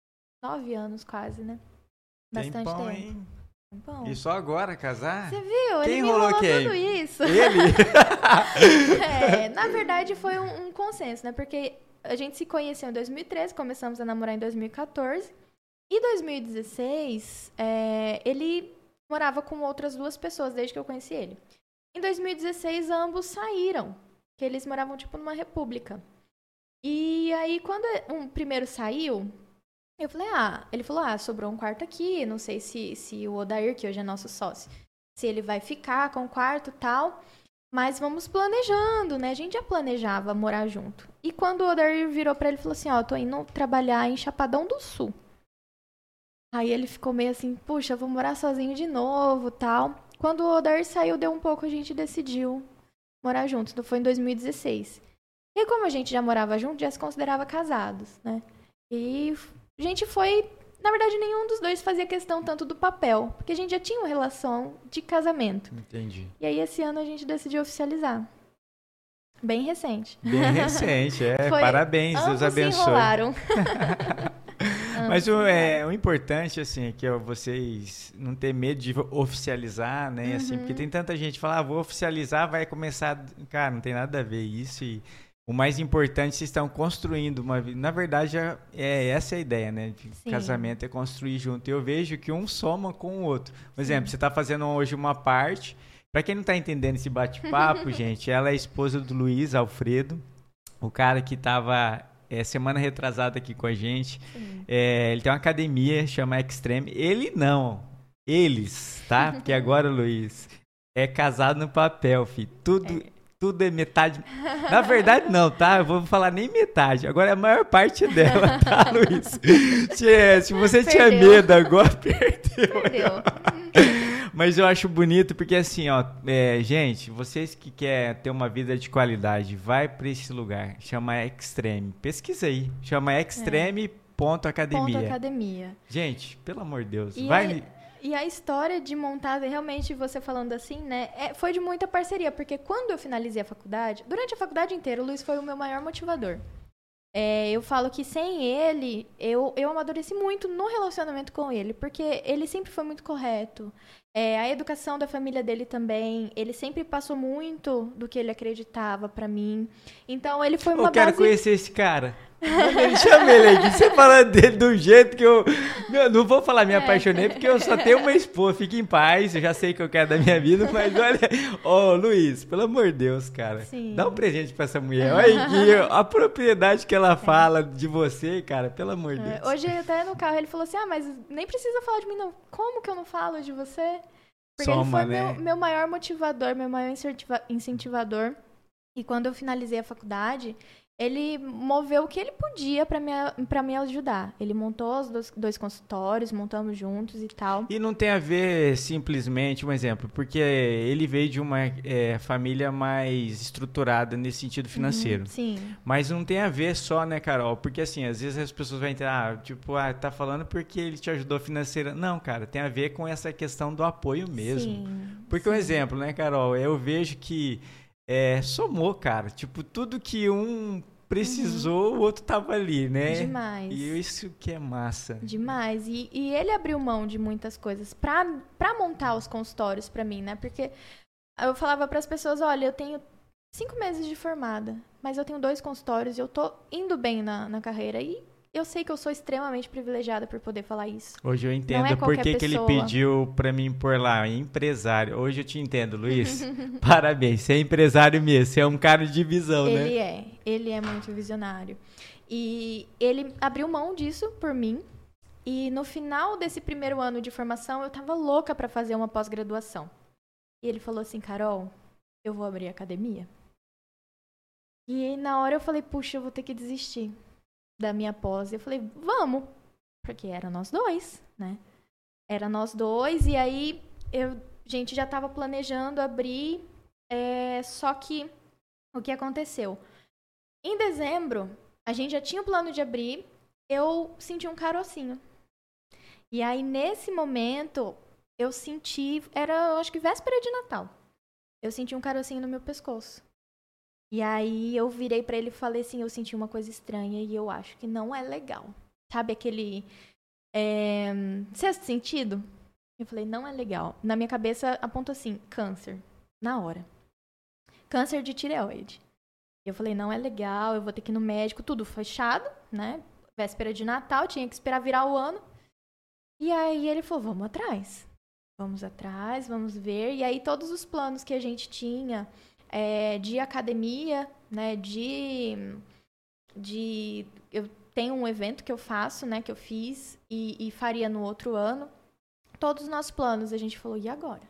Nove anos quase, né? Bastante Tempão, tempo. hein? Tempão. E só agora casar? Você viu? Quem ele enrolou quem? tudo isso. Ele? [laughs] É, na verdade foi um, um consenso, né? Porque a gente se conheceu em 2013, começamos a namorar em 2014. E 2016, é, ele morava com outras duas pessoas desde que eu conheci ele. Em 2016, ambos saíram, que eles moravam tipo numa república. E aí, quando um primeiro saiu, eu falei, ah, ele falou, ah, sobrou um quarto aqui, não sei se, se o Odair, que hoje é nosso sócio, se ele vai ficar com o quarto tal. Mas vamos planejando, né? A gente já planejava morar junto. E quando o Odair virou pra ele e falou assim, ó, tô indo trabalhar em Chapadão do Sul. Aí ele ficou meio assim, puxa, vou morar sozinho de novo, tal. Quando o Odair saiu, deu um pouco, a gente decidiu morar juntos. Então foi em 2016. E como a gente já morava junto, já se considerava casados, né? E a gente foi, na verdade, nenhum dos dois fazia questão tanto do papel, porque a gente já tinha uma relação de casamento. Entendi. E aí esse ano a gente decidiu oficializar. Bem recente. Bem recente, é. [laughs] Foi- Parabéns, Deus Ambos se abençoe. enrolaram. [laughs] Mas o, é, o importante, assim, é que ó, vocês não ter medo de oficializar, né? Assim, Uhum. porque tem tanta gente que fala, ah, vou oficializar, vai começar. Cara, não tem nada a ver isso. E o mais importante, vocês estão construindo uma vida. Na verdade, é, é essa a ideia, né? Sim. casamento é construir junto. E eu vejo que um soma com o outro. Por Sim. exemplo, você está fazendo hoje uma parte. Pra quem não tá entendendo esse bate-papo, [laughs] gente, ela é esposa do Luiz Alfredo, o cara que tava é, semana retrasada aqui com a gente. Sim. É, ele tem uma academia, chama Extreme. Ele não. Eles, tá? Porque agora, [laughs] Luiz, é casado no papel, filho. Tudo, tudo é metade. Na verdade, não, tá? Eu vou falar nem metade. Agora é a maior parte dela, tá, [laughs] Luiz? Se, se você tinha Perdeu. medo agora, [laughs] perdeu. Perdeu. Mas eu acho bonito porque assim, ó, é, gente, vocês que querem ter uma vida de qualidade, vai pra esse lugar, chama Extreme. Pesquisa aí, chama extreme.academia. Ponto academia. Gente, pelo amor de Deus, E vai. E a história de montar, realmente, você falando assim, né, é- foi de muita parceria, porque quando eu finalizei a faculdade, durante a faculdade inteira, o Luiz foi o meu maior motivador. É, eu falo que sem ele, eu, eu amadureci muito no relacionamento com ele, porque ele sempre foi muito correto. É, a educação da família dele também, ele sempre passou muito do que ele acreditava pra mim. Então, ele foi uma Eu quero base... conhecer esse cara. Ele, Chama ele aqui. Você falando dele do jeito que eu. Meu, não vou falar me É. apaixonei, porque eu só tenho uma esposa. Fique em paz, eu já sei o que eu quero da minha vida, mas olha. Ô, Luiz, pelo amor de Deus, cara. Sim. Dá um presente pra essa mulher. Olha aqui, a propriedade que ela fala de você, cara, pelo amor de É, Deus. hoje, até no carro, ele falou assim: Ah, mas nem precisa falar de mim, não. Como que eu não falo de você? Porque ele Soma, foi né? meu, meu maior motivador, meu maior incentiva- incentivador. E quando eu finalizei a faculdade, ele moveu o que ele podia pra me, pra me ajudar. Ele montou os dois, dois consultórios, montamos juntos e tal. E não tem a ver simplesmente, um exemplo, porque ele veio de uma é, família mais estruturada nesse sentido financeiro. Uhum, sim. Mas não tem a ver só, né, Carol? Porque assim, às vezes as pessoas vão entrar, ah, tipo, ah, tá falando porque ele te ajudou financeira. Não, cara, tem a ver com essa questão do apoio mesmo. Sim, Porque sim. um exemplo, né, Carol? Eu vejo que é, somou, cara. Tipo, tudo que um precisou, o outro tava ali, né? Uhum. Demais. E isso que é massa. Demais. E, e ele abriu mão de muitas coisas pra, pra montar os consultórios pra mim, né? Porque eu falava pras pessoas, olha, eu tenho cinco meses de formada, mas eu tenho dois consultórios e eu tô indo bem na, na carreira. E eu sei que eu sou extremamente privilegiada por poder falar isso. Hoje eu entendo é por que, que ele pediu pra mim pôr lá, empresário. Hoje eu te entendo, Luiz. [laughs] Parabéns, você é empresário mesmo, você é um cara de visão, né? Ele é, ele é muito visionário. E ele abriu mão disso por mim. E no final desse primeiro ano de formação, eu tava louca pra fazer uma pós-graduação. E ele falou assim: Carol, eu vou abrir academia. E na hora eu falei: puxa, eu vou ter que desistir da minha pós. Eu falei: vamos. Porque era nós dois, né? Era nós dois. E aí eu, gente já tava planejando abrir. é, só que o que aconteceu? Em dezembro, a gente já tinha o plano de abrir, eu senti um carocinho. E aí, nesse momento, eu senti. Era, eu acho que véspera de Natal. Eu senti um carocinho no meu pescoço. E aí, eu virei pra ele e falei assim: eu senti uma coisa estranha e eu acho que não é legal. Sabe aquele. É, sexto sentido? Eu falei: não é legal. Na minha cabeça, apontou assim: câncer. Na hora. Câncer de tireoide. Eu falei, não é legal, eu vou ter que ir no médico, tudo fechado, né? Véspera de Natal, tinha que esperar virar o ano. E aí ele falou, vamos atrás. Vamos atrás, vamos ver. E aí todos os planos que a gente tinha é, de academia, né? De, de. Eu tenho um evento que eu faço, né? Que eu fiz e, e faria no outro ano. Todos os nossos planos, a gente falou, e agora?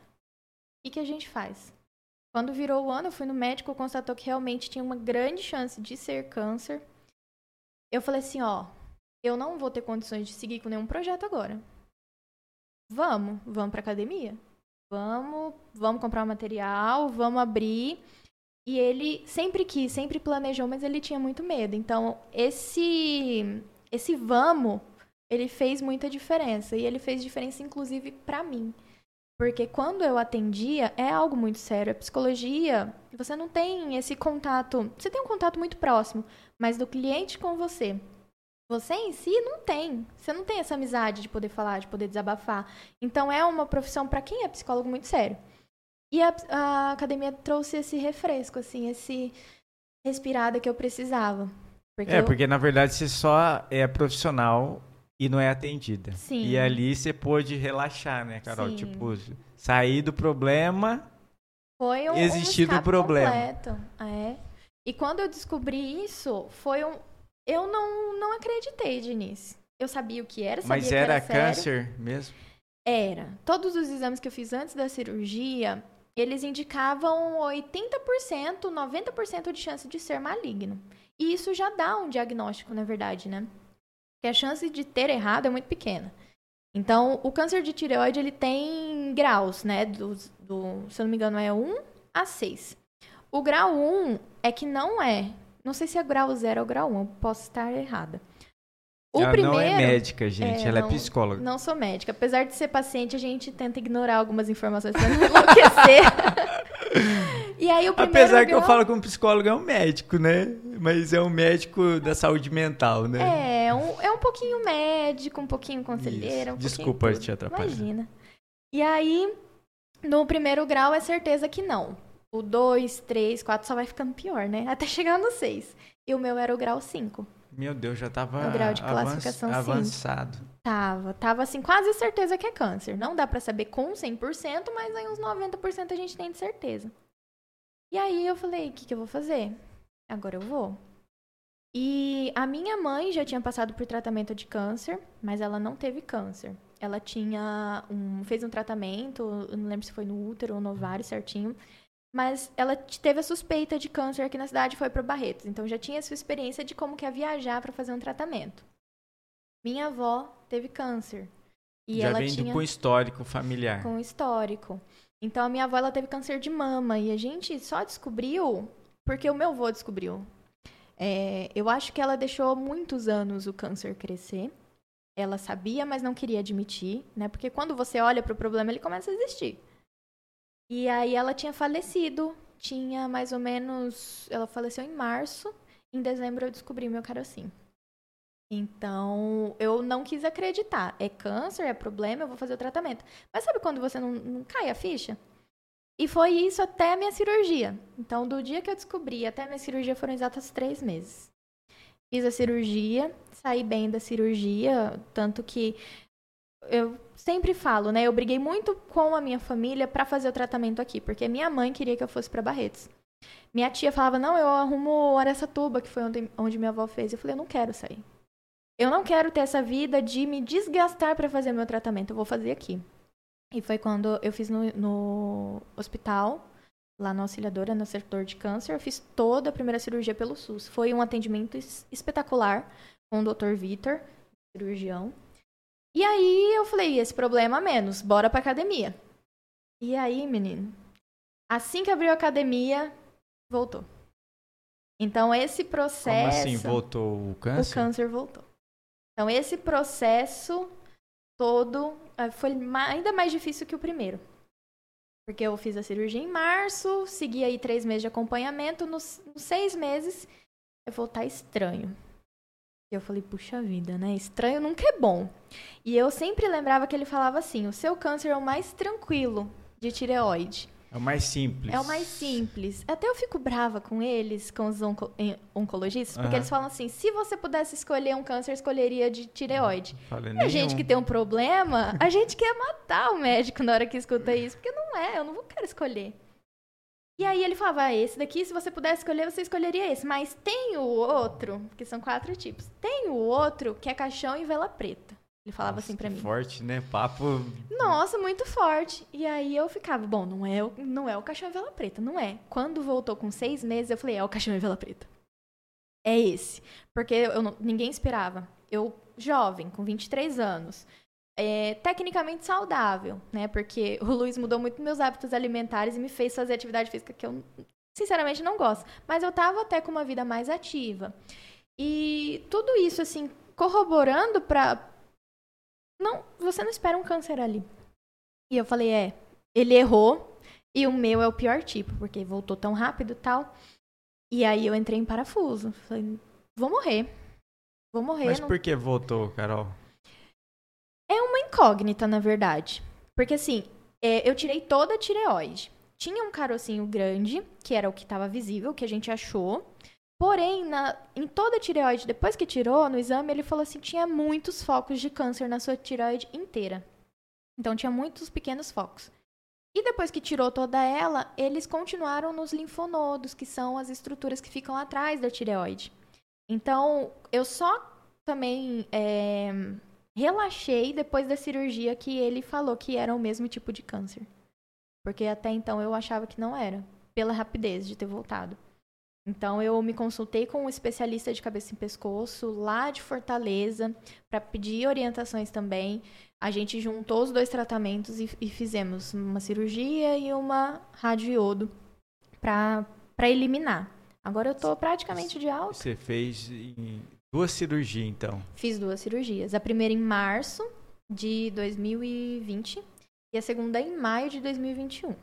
O que, a gente faz? Quando virou o ano, eu fui no médico, constatou que realmente tinha uma grande chance de ser câncer. Eu falei assim, ó, eu não vou ter condições de seguir com nenhum projeto agora. Vamos, vamos pra academia. Vamos, vamos comprar um material, vamos abrir. E ele sempre quis, sempre planejou, mas ele tinha muito medo. Então, esse esse vamos, ele fez muita diferença e ele fez diferença inclusive pra mim. Porque quando eu atendia, é algo muito sério. A psicologia, você não tem esse contato. Você tem um contato muito próximo, mas do cliente com você. Você em si não tem. Você não tem essa amizade de poder falar, de poder desabafar. Então é uma profissão para quem é psicólogo muito sério. E a, a academia trouxe esse refresco, assim, esse respirada que eu precisava. Porque É, eu- porque na verdade você só é profissional e não é atendida. Sim. E ali você pôde relaxar, né, Carol? Sim. Tipo, sair do problema. Foi um, um Existir do escape problema. completo. É. E quando eu descobri isso, foi um. Eu não, não acreditei de início. Eu sabia o que era, sabia Mas que era, era sério. câncer mesmo? Era. Todos os exames que eu fiz antes da cirurgia, eles indicavam 80%, 90% de chance de ser maligno. E isso já dá um diagnóstico, na verdade, né? Porque a chance de ter errado é muito pequena. Então, o câncer de tireoide, ele tem graus, né? Do, do, se eu não me engano, é 1 a 6. O grau 1 é que não é. Não sei se é grau 0 ou grau 1, eu posso estar errada. O Ela primeiro. não é médica, gente. É, ela não- é psicóloga. Não sou médica. Apesar de ser paciente, a gente tenta ignorar algumas informações pra não enlouquecer. [laughs] e aí o primeiro Apesar que eu grau- falo que um psicólogo é um médico, né? Mas é um médico da saúde mental, né? É, um, é um pouquinho médico, um pouquinho conselheiro, um Desculpa pouquinho te atrapalhar. Imagina. E aí, no primeiro grau é certeza que não. O 2, 3, 4 só vai ficando pior, né? Até chegar no 6. E o meu era o grau 5. Meu Deus, já tava O grau de classificação, sim. avançado. Tava, tava assim, quase certeza que é câncer. Não dá pra saber com 100%, mas aí uns 90% a gente tem de certeza. E aí eu falei, o que, que eu vou fazer? Agora eu vou. E a minha mãe já tinha passado por tratamento de câncer, mas ela não teve câncer. Ela tinha um, fez um tratamento, eu não lembro se foi no útero ou no ovário certinho, mas ela teve a suspeita de câncer aqui na cidade e foi para Barretos. Então já tinha essa experiência de como que é viajar para fazer um tratamento. Minha avó teve câncer. E Já ela vem tinha com histórico familiar. com histórico. Então a minha avó ela teve câncer de mama e a gente só descobriu porque o meu avô descobriu. É, eu acho que ela deixou muitos anos o câncer crescer. Ela sabia, mas não queria admitir, né? Porque quando você olha para o problema, ele começa a existir. E aí ela tinha falecido, tinha mais ou menos, ela faleceu em março. Em dezembro eu descobri meu carocinho. Então, eu não quis acreditar. É câncer, é problema, eu vou fazer o tratamento. Mas sabe quando você não, não cai a ficha? E foi isso até a minha cirurgia. Então, do dia que eu descobri até a minha cirurgia foram exatos três meses. Fiz a cirurgia, saí bem da cirurgia, tanto que eu sempre falo, né? Eu briguei muito com a minha família para fazer o tratamento aqui, porque minha mãe queria que eu fosse para Barretos. Minha tia falava: "Não, eu arrumo Aracatuba, que foi onde, onde minha avó fez". Eu falei: "Eu não quero sair. Eu não quero ter essa vida de me desgastar para fazer meu tratamento. Eu vou fazer aqui". E foi quando eu fiz no, no hospital, lá na auxiliadora, no setor de câncer. Eu fiz toda a primeira cirurgia pelo SUS. Foi um atendimento es- espetacular com o Dr. Vitor, cirurgião. E aí eu falei, esse problema a menos, bora pra academia. E aí, menino, assim que abriu a academia, voltou. Então esse processo... Como assim voltou o O câncer? câncer voltou. Então, esse processo todo eh, foi ainda mais difícil que o primeiro. Porque eu fiz a cirurgia em março, segui aí três meses de acompanhamento. Nos, nos seis meses, eu vou estar estranho. E eu falei, puxa vida, né? Estranho nunca é bom. E eu sempre lembrava que ele falava assim: o seu câncer é o mais tranquilo de tireoide. É o mais simples. É o mais simples. Até eu fico brava com eles, com os onco- oncologistas, porque Aham. eles falam assim: se você pudesse escolher um câncer, escolheria de tireoide. E a gente que tem um problema, a gente quer matar o médico na hora que escuta isso, porque não é, eu não vou querer escolher. E aí ele falava: ah, esse daqui, se você pudesse escolher, você escolheria esse. Mas tem o outro, que são quatro tipos. Tem o outro que é caixão e vela preta. Ele falava Nossa, assim pra que mim. Forte, né? Papo. Nossa, muito forte. E aí eu ficava, bom, não é, o- não é o caixão e vela preta, não é. Quando voltou com seis meses, eu falei, é o caixão e vela preta. É esse. Porque eu não- ninguém esperava. Eu, jovem, com 23 anos, é, tecnicamente saudável, né? Porque [laughs] o Luiz mudou muito meus hábitos alimentares e me fez fazer atividade física que eu, sinceramente, não gosto. Mas eu tava até com uma vida mais ativa. E tudo isso, assim, corroborando pra. Não, você não espera um câncer ali. E eu falei, é, ele errou e o meu é o pior tipo, porque voltou tão rápido e tal. E aí eu entrei em parafuso. Falei, vou morrer. Vou morrer. Mas não- por que voltou, Carol? É uma incógnita, na verdade. Porque assim, é, eu tirei toda a tireoide. Tinha um carocinho grande, que era o que estava visível, que a gente achou. Porém, na- em toda a tireoide, depois que tirou, no exame, ele falou assim, tinha muitos focos de câncer na sua tireoide inteira. Então, tinha muitos pequenos focos. E depois que tirou toda ela, eles continuaram nos linfonodos, que são as estruturas que ficam atrás da tireoide. Então, eu só também é, relaxei depois da cirurgia que ele falou que era o mesmo tipo de câncer. Porque até então eu achava que não era, pela rapidez de ter voltado. Então eu me consultei com um especialista de cabeça e pescoço lá de Fortaleza para pedir orientações também. A gente juntou os dois tratamentos e, e fizemos uma cirurgia e uma radioiodo para eliminar. Agora eu tô praticamente de alta. Você fez em duas cirurgias, então. Fiz duas cirurgias. A primeira em março de 2020 e a segunda em maio de 2021.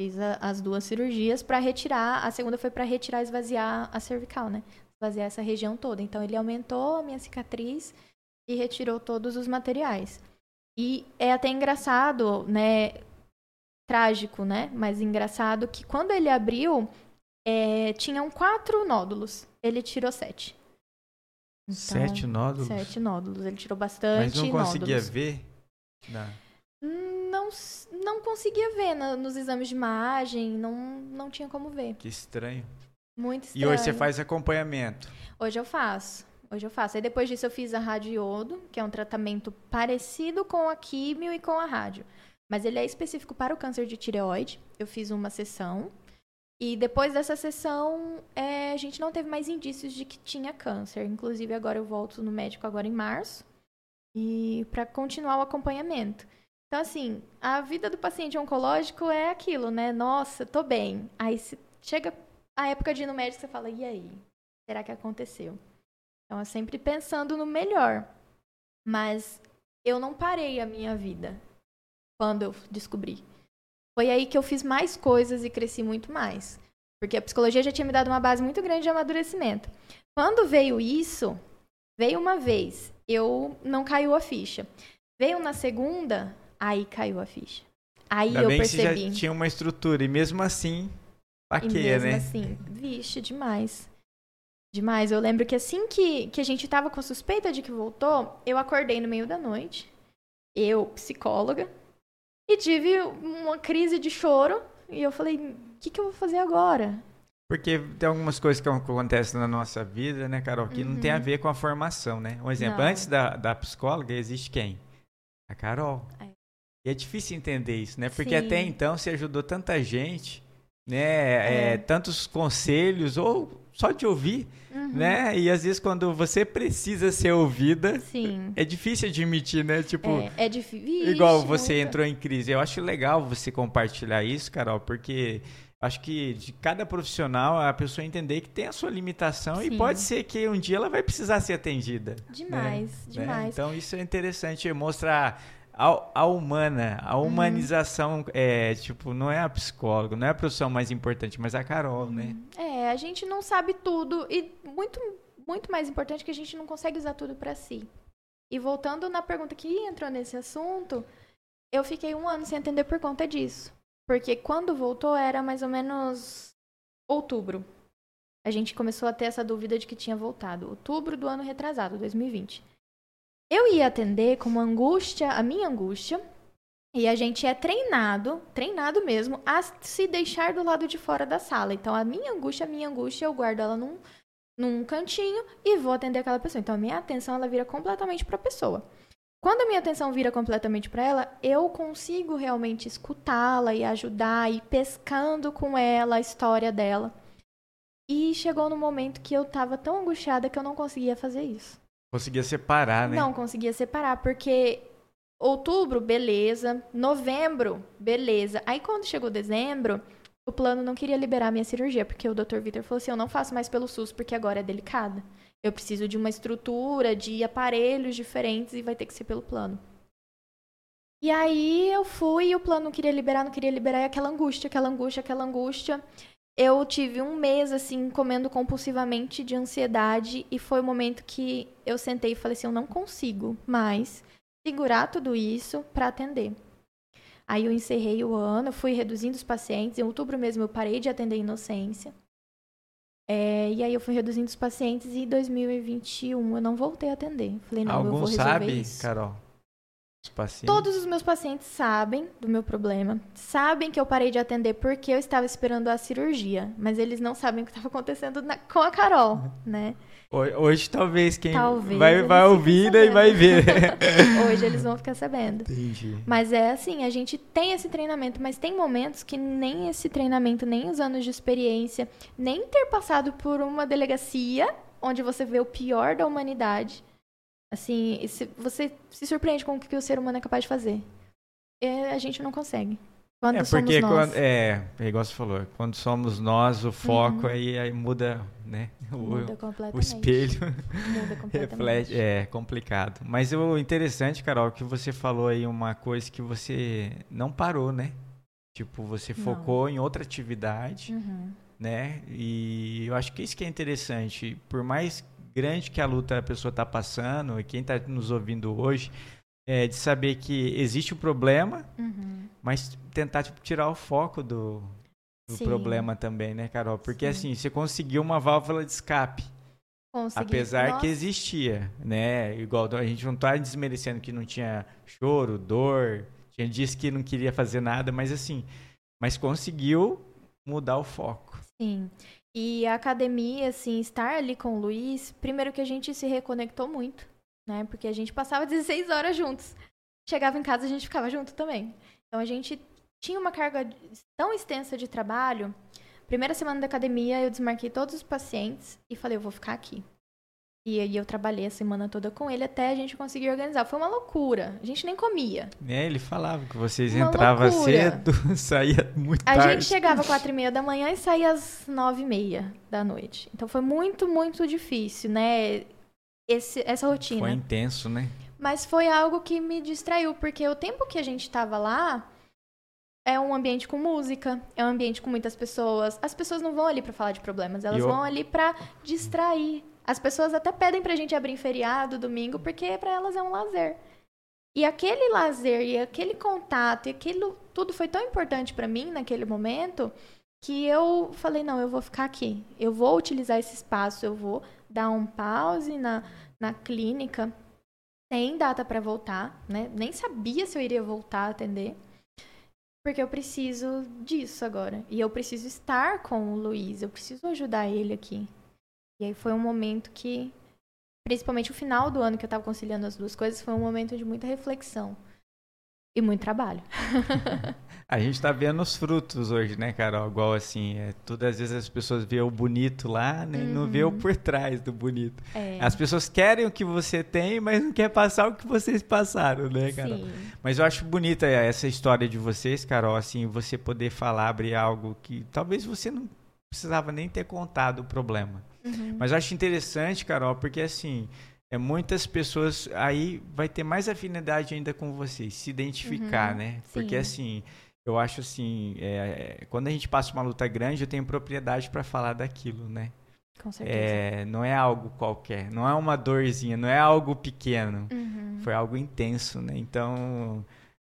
Fiz a- as duas cirurgias para retirar. A segunda foi para retirar, esvaziar a cervical, né? Esvaziar essa região toda. Então ele aumentou a minha cicatriz e retirou todos os materiais. E é até engraçado, né? Trágico, né? Mas engraçado que quando ele abriu, é, tinham quatro nódulos. Ele tirou sete. Então, Sete nódulos. Sete nódulos. Ele tirou bastante Mas não conseguia nódulos. ver? Não. Não, não conseguia ver na- nos exames de imagem, não, não tinha como ver. Que estranho. Muito E estranho. hoje você faz acompanhamento. Hoje eu faço. Hoje eu faço. Aí depois disso eu fiz a radiodo, que é um tratamento parecido com a químio e com a rádio. Mas ele é específico para o câncer de tireoide. Eu fiz uma sessão. E depois dessa sessão, é, a gente não teve mais indícios de que tinha câncer. Inclusive, agora eu volto no médico agora em março. E para continuar o acompanhamento. Então, assim, a vida do paciente oncológico é aquilo, né? Nossa, tô bem. Aí chega a época de ir no médico, você fala, e aí? Será que aconteceu? Então, é sempre pensando no melhor. Mas eu não parei a minha vida quando eu descobri. Foi aí que eu fiz mais coisas e cresci muito mais. Porque a psicologia já tinha me dado uma base muito grande de amadurecimento. Quando veio isso, veio uma vez, eu não caiu a ficha. Veio na segunda, Aí caiu a ficha. Aí Ainda eu bem percebi. Que você já tinha uma estrutura e mesmo assim, paqueia, mesmo né? assim, vixe, demais. Demais. Eu lembro que assim que, que a gente tava com suspeita de que voltou, eu acordei no meio da noite, eu, psicóloga, e tive uma crise de choro. E eu falei, o que, que eu vou fazer agora? Porque tem algumas coisas que acontecem na nossa vida, né, Carol, que não tem a Uhum. ver com a formação, né? Um exemplo, Não. antes da, da psicóloga existe quem? A Carol. É. E é difícil entender isso, né? Porque Sim. até então você ajudou tanta gente, né? É. É, tantos conselhos, ou só de ouvir, Uhum. né? E às vezes quando você precisa ser ouvida, Sim. é difícil admitir, né? Tipo, É, é difícil. Igual você entrou em crise. Eu acho legal você compartilhar isso, Carol, porque acho que de cada profissional a pessoa entender que tem a sua limitação e Sim. pode ser que um dia ela vai precisar ser atendida. Demais, né? demais. Então isso é interessante mostrar a, a humana, a humanização é tipo não é a psicóloga, não é a profissão mais importante, mas a Carol, né? É, a gente não sabe tudo e muito, muito mais importante que a gente não consegue usar tudo pra si. E voltando na pergunta que entrou nesse assunto, eu fiquei um ano sem atender por conta disso. Porque quando voltou era mais ou menos outubro. A gente começou a ter essa dúvida de que tinha voltado. Outubro do ano retrasado, 2020. Eu ia atender com uma angústia, a minha angústia, e a gente é treinado, treinado mesmo, a se deixar do lado de fora da sala. Então, a minha angústia, a minha angústia, eu guardo ela num, num cantinho e vou atender aquela pessoa. Então, a minha atenção, ela vira completamente para a pessoa. Quando a minha atenção vira completamente para ela, eu consigo realmente escutá-la e ajudar, e pescando com ela a história dela. E chegou no momento que eu tava tão angustiada que eu não conseguia fazer isso. Conseguia separar, né? Não conseguia separar, porque outubro, beleza. Novembro, beleza. Aí quando chegou dezembro, o plano não queria liberar minha cirurgia, porque o Dr. Vitor falou assim: eu não faço mais pelo SUS, porque agora é delicada. Eu preciso de uma estrutura, de aparelhos diferentes e vai ter que ser pelo plano. E aí eu fui e o plano não queria liberar, não queria liberar, e aquela angústia, aquela angústia, aquela angústia. Eu tive um mês, assim, comendo compulsivamente de ansiedade, e foi o momento que eu sentei e falei assim: eu não consigo mais segurar tudo isso para atender. Aí eu encerrei o ano, fui reduzindo os pacientes. Em outubro mesmo eu parei de atender inocência. É, e aí eu fui reduzindo os pacientes e em 2021 eu não voltei a atender. Falei, não, eu vou Algum resolver sabe, isso. Carol? Pacientes? Todos os meus pacientes sabem do meu problema, sabem que eu parei de atender porque eu estava esperando a cirurgia, mas eles não sabem o que estava acontecendo na- com a Carol, né? Hoje, hoje talvez quem Talvez vai, vai ouvir né, e vai ver. [laughs] Hoje eles vão ficar sabendo. Entendi. Mas é assim, a gente tem esse treinamento, mas tem momentos que nem esse treinamento, nem os anos de experiência, nem ter passado por uma delegacia onde você vê o pior da humanidade. Assim, você se surpreende com o que o ser humano é capaz de fazer. É, a gente não consegue. Quando É somos porque nós. quando, é, é igual você falou, quando somos nós, o foco Uhum. aí, aí muda, né? O, Muda o completamente. espelho Muda [laughs] completamente. reflete, é complicado. Mas o interessante, Carol, que você falou aí uma coisa que você não parou, né? Tipo, você Não. focou em outra atividade, Uhum. né? E eu acho que isso que é interessante. Por mais grande que a luta a pessoa está passando, e quem está nos ouvindo hoje, é de saber que existe o problema, Uhum. mas tentar tipo, tirar o foco do, do problema também, né, Carol? Porque Sim. assim, você conseguiu uma válvula de escape, Consegui. apesar Nossa, que existia, né? Igual a gente não tá desmerecendo que não tinha choro, dor, tinha dias que não queria fazer nada, mas assim, mas conseguiu mudar o foco. Sim. E a academia, assim, estar ali com o Luiz, primeiro que a gente se reconectou muito, né? Porque a gente passava [laughs] 16 horas juntos. Chegava em casa, a gente ficava junto também. Então a gente tinha uma carga tão extensa de trabalho. Primeira semana da academia, eu desmarquei todos os pacientes e falei, eu vou ficar aqui. E aí eu trabalhei a semana toda com ele até a gente conseguir organizar. Foi uma loucura. A gente nem comia. É, ele falava que vocês Uma entravam loucura. cedo, [laughs] saía muito A tarde. gente chegava às quatro e meia da manhã e saía às nove e meia da noite. Então foi muito, muito difícil, né? Esse, essa rotina. Foi intenso, né? Mas foi algo que me distraiu, porque o tempo que a gente estava lá é um ambiente com música, é um ambiente com muitas pessoas. As pessoas não vão ali para falar de problemas, elas eu- vão ali para distrair. As pessoas até pedem pra gente abrir em feriado, domingo, porque para elas é um lazer. E aquele lazer e aquele contato e aquilo tudo foi tão importante para mim naquele momento que eu falei não, eu vou ficar aqui. Eu vou utilizar esse espaço, eu vou dar um pause na, na clínica sem data para voltar, né? Nem sabia se eu iria voltar a atender. Porque eu preciso disso agora. E eu preciso estar com o Luiz, eu preciso ajudar ele aqui. E aí foi um momento que, principalmente o final do ano que eu tava conciliando as duas coisas, foi um momento de muita reflexão. E muito trabalho. [laughs] A gente tá vendo os frutos hoje, né, Carol? Igual assim, é, todas as vezes as pessoas vê o bonito lá, né? E não vê o Uhum. por trás do bonito. É, As pessoas querem o que você tem, mas não quer passar o que vocês passaram, né, Carol? sim. Mas eu acho bonita essa história de vocês, Carol, assim, você poder falar, abrir algo que talvez você não precisava nem ter contado o problema. Uhum. Mas eu acho interessante, Carol, porque assim, é, muitas pessoas aí vai ter mais afinidade ainda com vocês, se identificar, Uhum, né? Porque sim. assim, eu acho assim, é, quando a gente passa uma luta grande, eu tenho propriedade para falar daquilo, né? Com certeza. É, não é algo qualquer, não é uma dorzinha, não é algo pequeno, Uhum. foi algo intenso, né? Então,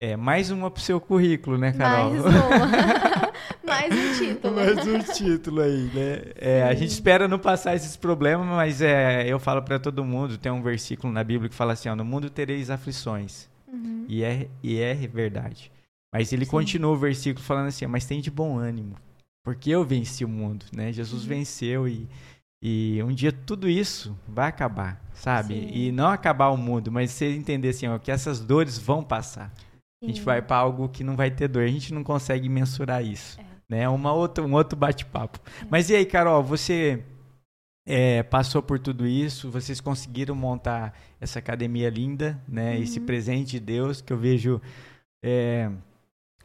é mais uma pro seu currículo, né, Carol? Mais uma. [laughs] Mais um título. Mais um título aí, né? É, a gente espera não passar esses problemas, mas é, eu falo para todo mundo, tem um versículo na Bíblia que fala assim, ó, no mundo tereis aflições. Uhum. E é, e é verdade. Mas ele Sim. continua o versículo falando assim, mas tem de bom ânimo, porque eu venci o mundo, né? Jesus Uhum. venceu e, e um dia tudo isso vai acabar, sabe? Sim. E não acabar o mundo, mas você entender assim, ó, que essas dores vão passar. A gente vai para algo que não vai ter dor, a gente não consegue mensurar isso. É. Né? Uma outra, um outro bate-papo. Mas e aí, Carol, você é, passou por tudo isso, vocês conseguiram montar essa academia linda, né? Esse Uhum. presente de Deus que eu vejo é,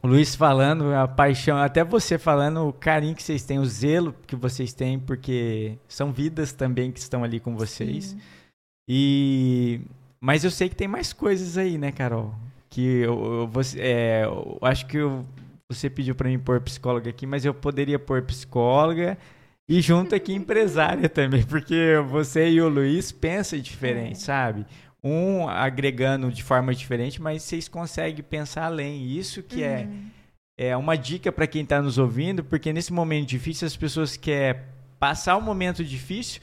o Luiz falando, a paixão, até você falando, o carinho que vocês têm, o zelo que vocês têm, porque são vidas também que estão ali com vocês. Sim. E mas eu sei que tem mais coisas aí, né, Carol? Que eu, eu, você, é, eu acho que eu- você pediu pra mim pôr psicóloga aqui, mas eu poderia pôr psicóloga e junto aqui empresária também, [laughs] porque você e o Luiz pensam diferente, É. sabe? Um agregando de forma diferente, mas vocês conseguem pensar além. Isso que é Uhum. é uma dica para quem está nos ouvindo, porque nesse momento difícil as pessoas querem passar um momento difícil,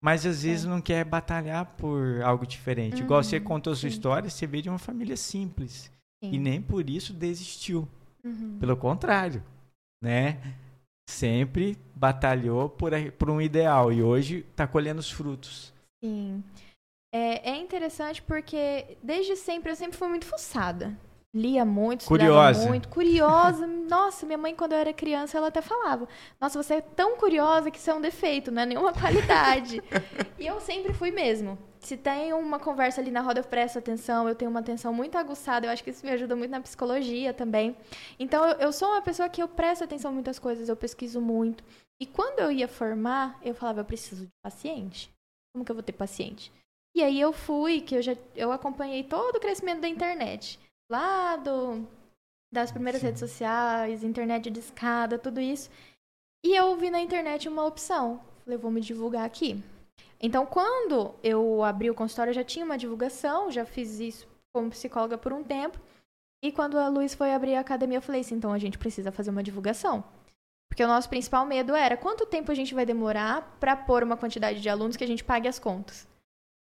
mas às vezes não quer batalhar por algo diferente. Igual você Uhum, contou a sua sim. história, você veio de uma família simples Sim. e nem por isso desistiu. Uhum. Pelo contrário, né? Sempre batalhou por, por um ideal e hoje está colhendo os frutos. Sim. É, é interessante porque desde sempre eu sempre fui muito fuçada. Lia muito, estudava Curiosa. muito, curiosa. Nossa, minha mãe quando eu era criança ela até falava: "Nossa, você é tão curiosa que isso é um defeito, não é nenhuma qualidade". [laughs] e eu sempre fui mesmo. Se tem uma conversa ali na roda, eu presto atenção, eu tenho uma atenção muito aguçada, eu acho que isso me ajuda muito na psicologia também. Então, eu, eu sou uma pessoa que eu presto atenção em muitas coisas, eu pesquiso muito. E quando eu ia formar, eu falava, eu preciso de paciente. Como que eu vou ter paciente? E aí eu fui, que eu já eu acompanhei todo o crescimento da internet. Lá do, das primeiras Sim. redes sociais, internet de escada, tudo isso. E eu vi na internet uma opção. Falei, eu vou me divulgar aqui. Então, quando eu abri o consultório, eu já tinha uma divulgação, já fiz isso como psicóloga por um tempo. E quando a Luiz foi abrir a academia, eu falei assim, então a gente precisa fazer uma divulgação. Porque o nosso principal medo era quanto tempo a gente vai demorar para pôr uma quantidade de alunos que a gente pague as contas.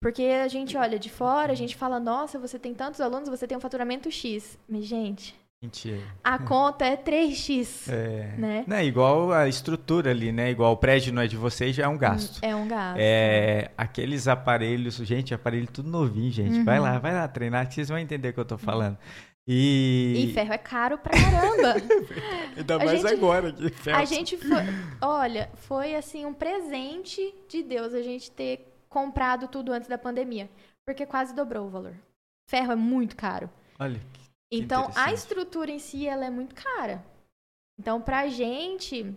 Porque a gente olha de fora, a gente fala, nossa, você tem tantos alunos, você tem um faturamento X. Mas, gente, Mentira. a conta é 3X, É. né? Não, igual a estrutura ali, né? Igual o prédio não é de vocês, já é um gasto. É um gasto. É, aqueles aparelhos, gente, aparelho tudo novinho, gente. Vai Uhum. lá, vai lá treinar, que vocês vão entender o que eu tô falando. E, E ferro é caro pra caramba. [laughs] ainda a mais gente- agora que ferro. A gente foi. Olha, foi assim um presente de Deus a gente ter comprado tudo antes da pandemia. Porque quase dobrou o valor. Ferro é muito caro. Olha, Então, a estrutura em si, ela é muito cara. Então, pra gente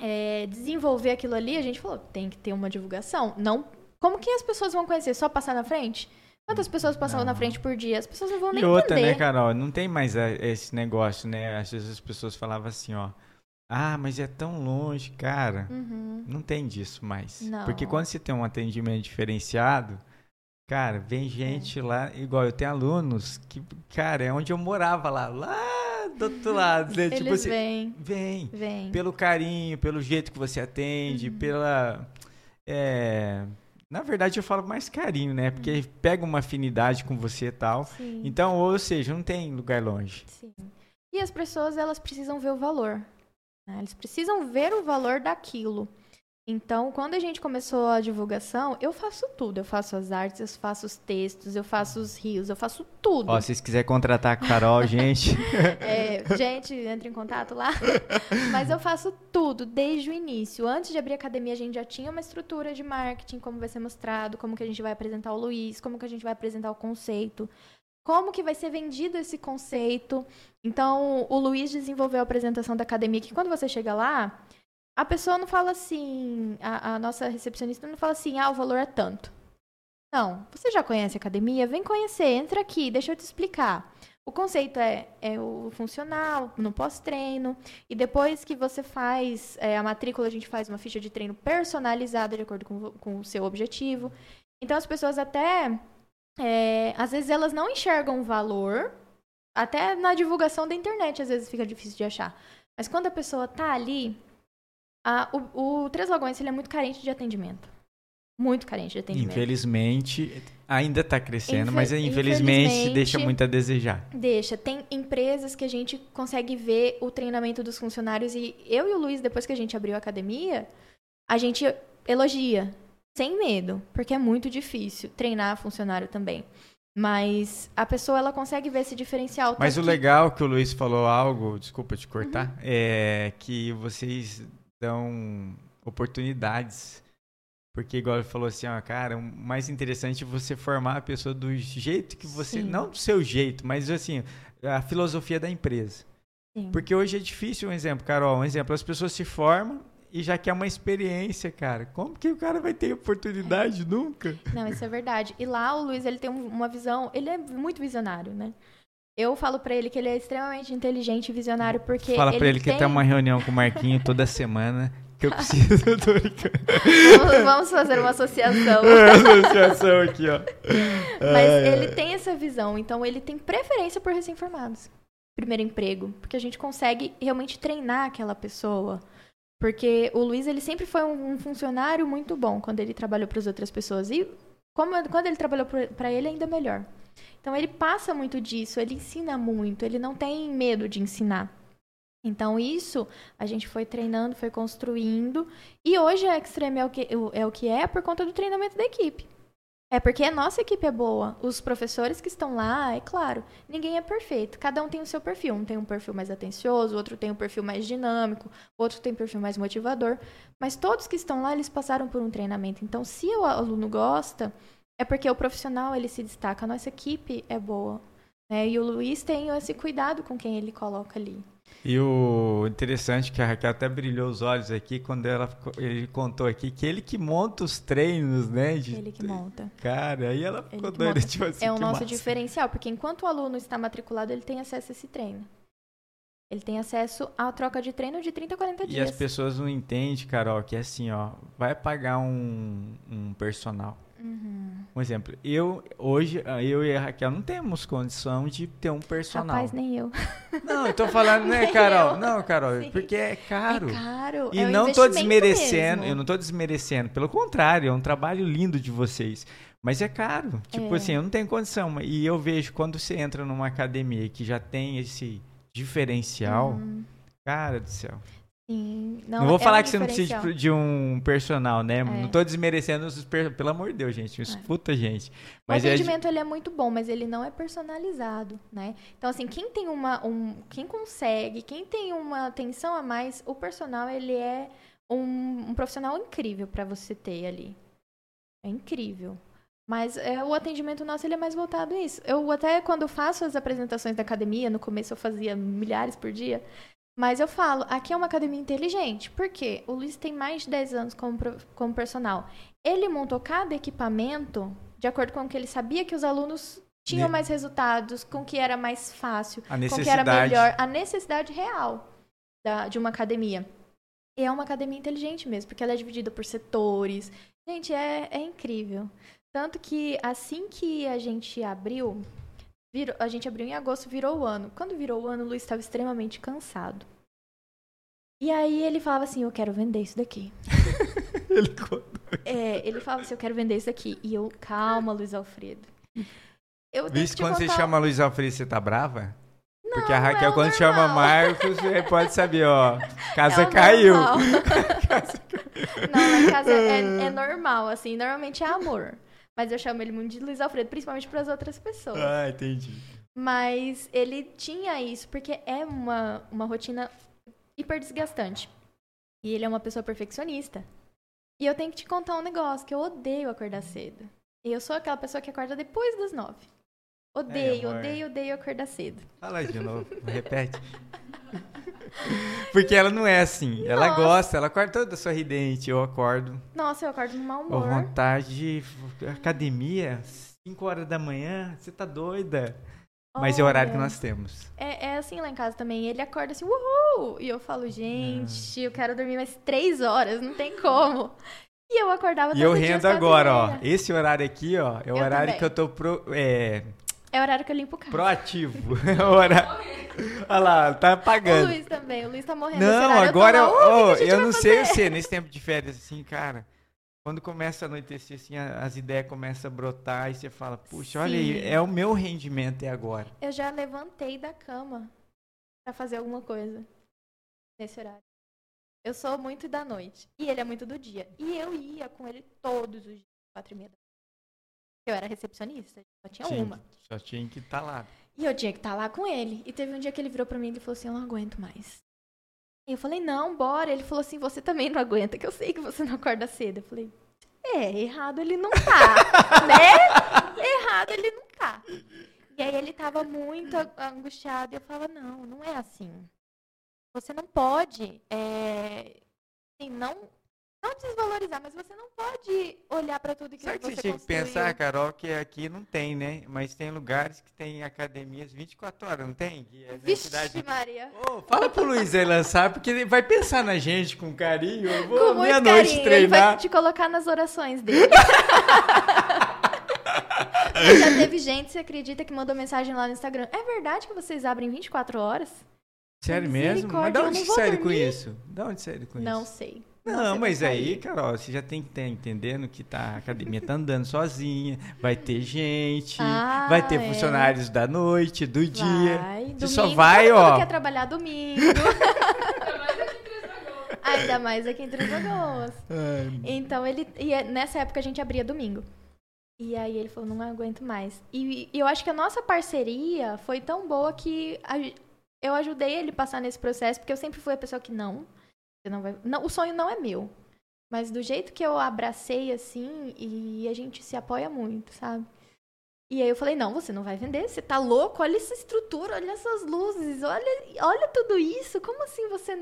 é, desenvolver aquilo ali, a gente falou, tem que ter uma divulgação. Não, como que as pessoas vão conhecer? Só passar na frente? Quantas pessoas passam Não. na frente por dia? As pessoas não vão nem E outra, entender. né, Carol? Não tem mais é, esse negócio, né? Às vezes as pessoas falavam assim, ó. Ah, mas é tão longe, cara. Uhum. Não tem disso mais. Não. Porque quando você tem um atendimento diferenciado, cara, vem gente lá, igual eu tenho alunos que, cara, é onde eu morava lá, lá do outro lado, né? Eles tipo assim, vêm, vem. vêm. Pelo carinho, pelo jeito que você atende, Uhum. pela. é, na verdade, eu falo mais carinho, né? Uhum. Porque pega uma afinidade com você e tal. Sim. Então, ou seja, não tem lugar longe. Sim. E as pessoas, elas precisam ver o valor. né? Eles precisam ver o valor daquilo. Então, quando a gente começou a divulgação, eu faço tudo. Eu faço as artes, eu faço os textos, eu faço os rios, eu faço tudo. Ó, se vocês quiserem contratar a Carol, gente. [laughs] É, gente, entre em contato lá. Mas eu faço tudo, desde o início. Antes de abrir a academia, a gente já tinha uma estrutura de marketing, como vai ser mostrado, como que a gente vai apresentar o Luiz, como que a gente vai apresentar o conceito, como que vai ser vendido esse conceito. Então, o Luiz desenvolveu a apresentação da academia, que quando você chega lá, a pessoa não fala assim, a, a nossa recepcionista não fala assim, ah, o valor é tanto. Não, você já conhece a academia? Vem conhecer, entra aqui, deixa eu te explicar. O conceito é, é o funcional, no pós-treino. E depois que você faz é, a matrícula, a gente faz uma ficha de treino personalizada de acordo com, com o seu objetivo. Então as pessoas até. é, às vezes elas não enxergam o valor. Até na divulgação da internet, às vezes fica difícil de achar. Mas quando a pessoa tá ali, o, o Três Lagoas ele é muito carente de atendimento. Muito carente de atendimento. Infelizmente, ainda está crescendo, Infe- mas infelizmente, infelizmente- deixa muito a desejar. Deixa. Tem empresas que a gente consegue ver o treinamento dos funcionários e eu e o Luiz, depois que a gente abriu a academia, a gente elogia, sem medo, porque é muito difícil treinar funcionário também. Mas a pessoa ela consegue ver esse diferencial. Mas o que- legal que o Luiz falou algo, desculpa te cortar, Uhum. é que vocês dão oportunidades. Porque, igual ele falou assim, ó, cara, o mais interessante é você formar a pessoa do jeito que você. Sim. Não do seu jeito, mas assim, a filosofia da empresa. Sim. Porque hoje é difícil, um exemplo, Carol, um exemplo, as pessoas se formam e já quer uma experiência, cara. Como que o cara vai ter oportunidade nunca? Não, isso é verdade. E lá o Luiz, ele tem um- uma visão, ele é muito visionário, né? Eu falo pra ele que ele é extremamente inteligente e visionário porque Fala ele pra ele que tem... tem uma reunião com o Marquinho toda semana. Que eu [laughs] preciso, vamos, vamos fazer uma associação. [laughs] É, associação aqui, ó. Mas Ai, ele ai. tem essa visão, então ele tem preferência por recém-formados. Primeiro emprego, porque a gente consegue realmente treinar aquela pessoa. Porque o Luiz, ele sempre foi um, um funcionário muito bom quando ele trabalhou para as outras pessoas. E como, quando ele trabalhou para ele, ainda melhor. Então ele passa muito disso, ele ensina muito, ele não tem medo de ensinar. Então isso a gente foi treinando, foi construindo. E hoje a Extreme é o que é, o que é por conta do treinamento da equipe. É porque a nossa equipe é boa. Os professores que estão lá, é claro, ninguém é perfeito. Cada um tem o seu perfil. Um tem um perfil mais atencioso, outro tem um perfil mais dinâmico, outro tem um perfil mais motivador. Mas todos que estão lá, eles passaram por um treinamento. Então, se o aluno gosta, é porque o profissional ele se destaca. A nossa equipe é boa. Né? E o Luiz tem esse cuidado com quem ele coloca ali. E o interessante é que a Raquel até brilhou os olhos aqui quando ela, ele contou aqui que ele que monta os treinos, né? de- Ele que monta. Cara, aí ela Ele ficou que doida, tipo assim, É o nosso massa. diferencial, porque enquanto o aluno está matriculado, ele tem acesso a esse treino. Ele tem acesso à troca de treino de 30 a 40 E dias. as pessoas não entendem, Carol, que é assim, ó, vai pagar um, um personal. Uhum. Um exemplo, eu, hoje, eu e a Raquel não temos condição de ter um personal. Rapaz, nem eu. [laughs] Não, eu tô falando, né, [laughs] Carol? eu. Não, Carol, Sim. porque é caro. É caro. E é um não tô desmerecendo, mesmo. eu não tô desmerecendo, pelo contrário, é um trabalho lindo de vocês. Mas é caro. Tipo É. assim, eu não tenho condição. E eu vejo quando você entra numa academia que já tem esse diferencial, Uhum. cara do céu. Sim. Não, vou é falar que você não precisa de, de um personal, né? É. Não tô desmerecendo os per... Pelo amor de Deus, gente. Escuta, gente. Mas o é atendimento ele é muito bom, mas ele não é personalizado, né? Então assim, quem tem uma, um, quem consegue, quem tem uma atenção a mais, o personal ele é um, um profissional incrível para você ter ali. É incrível. Mas é, o atendimento nosso ele é mais voltado a isso. Eu até quando faço as apresentações da academia, no começo eu fazia milhares por dia, mas eu falo, aqui é uma academia inteligente. Por quê? O Luiz tem mais de 10 anos como, como personal. Ele montou cada equipamento de acordo com o que ele sabia que os alunos tinham mais resultados, com que era mais fácil, com que era melhor, a necessidade real da- de uma academia. E é uma academia inteligente mesmo, porque ela é dividida por setores. Gente, é, é incrível. Tanto que assim que a gente abriu, virou- a gente abriu em agosto, virou o ano. Quando virou o ano, o Luiz estava extremamente cansado. E aí ele falava assim, eu quero vender isso daqui. [laughs] Ele. É, ele falava assim, eu quero vender isso daqui. E eu, calma, Luiz Alfredo. Eu quando você contar- chama Luiz Alfredo, você tá brava? Não, Porque a Raquel, é quando chama normal. Marcos, você pode saber, ó. [laughs] Casa É caiu. normal. [laughs] Não, lá em casa é, é normal, assim. Normalmente é amor. Mas eu chamo ele muito de Luiz Alfredo, principalmente para as outras pessoas. Ah, entendi. Mas ele tinha isso, porque é uma, uma rotina hiper desgastante. E ele é uma pessoa perfeccionista. E eu tenho que te contar um negócio, que eu odeio acordar cedo. E eu sou aquela pessoa que acorda depois das nove. Odeio, amor. odeio, odeio acordar cedo. Fala de novo, repete. [laughs] Porque ela não é assim. Ela Nossa. gosta, ela acorda toda sorridente. Eu acordo. Nossa, eu acordo no mau humor. vontade de academia, 5 horas da manhã. Você tá doida? Mas é o horário que Olha. nós temos. É, é assim lá em casa também. Ele acorda assim, uhul! E eu falo, gente, eu quero dormir mais três horas, não tem como. E eu acordava E eu rendo e agora, ó. Esse horário aqui, ó, é o Eu horário também. que eu tô pro, é, É o horário que eu limpo o carro. proativo. [laughs] É o horário- Olha lá, tá O apagando. Luiz também, o Luiz tá morrendo. Não, agora eu, eu, falo, "Oh, o eu não sei fazer?" você, nesse tempo de férias, assim, cara. Quando começa a anoitecer, assim, as ideias começam a brotar e você fala, puxa, olha aí, Sim. é o meu rendimento é agora. Eu já levantei da cama pra fazer alguma coisa nesse horário. Eu sou muito da noite. E ele é muito do dia. E eu ia com ele todos os dias, quatro e meia da. Eu era recepcionista, só tinha Tinha uma. Só tinha que estar lá. E eu tinha que estar lá com ele. E teve um dia que ele virou pra mim e falou assim: Eu não aguento mais. E eu falei: Não, bora. Ele falou assim: Você também não aguenta, que eu sei que você não acorda cedo. Eu falei: É, errado ele não tá, [laughs] né? Errado ele não tá. E aí ele tava muito angustiado e eu falava: Não, não é assim. Você não pode, é, assim, não, não desvalorizar, mas você não pode olhar pra tudo que Sabe que você você tinha que pensar, Carol, que aqui não tem, né? Mas tem lugares que tem academias 24 horas, não tem? Que é Vixe, cidade. Maria. Ô, fala pro Luiz aí lançar, porque ele vai pensar na gente com carinho. Eu vou meia-noite carinho. Ele vai treinar. te colocar nas orações dele. [laughs] Já teve gente, você acredita, que mandou mensagem lá no Instagram. É verdade que vocês abrem 24 horas? Sério mesmo? Mas eu onde não que saíram com isso? Da onde saíram com Não isso? sei. Não, mas aí. Carol, você já tem que estar entendendo que tá, a academia tá andando sozinha, vai ter gente, Ah, vai ter é. funcionários da noite, do dia. Vai, Você domingo, só vai, todo mundo ó. quer trabalhar domingo. [laughs] Ainda mais aqui em Três Lagoas. Então ele. E é- nessa época a gente abria domingo. E aí ele falou, não aguento mais. E, e eu acho que a nossa parceria foi tão boa que a eu ajudei ele a passar nesse processo, porque eu sempre fui a pessoa que não. Não vai. Não, o sonho não é meu. Mas do jeito que eu abracei assim, e a gente se apoia muito, sabe? E aí eu falei, não, você não vai vender, você tá louco, olha essa estrutura, olha essas luzes, olha, olha tudo isso, como assim você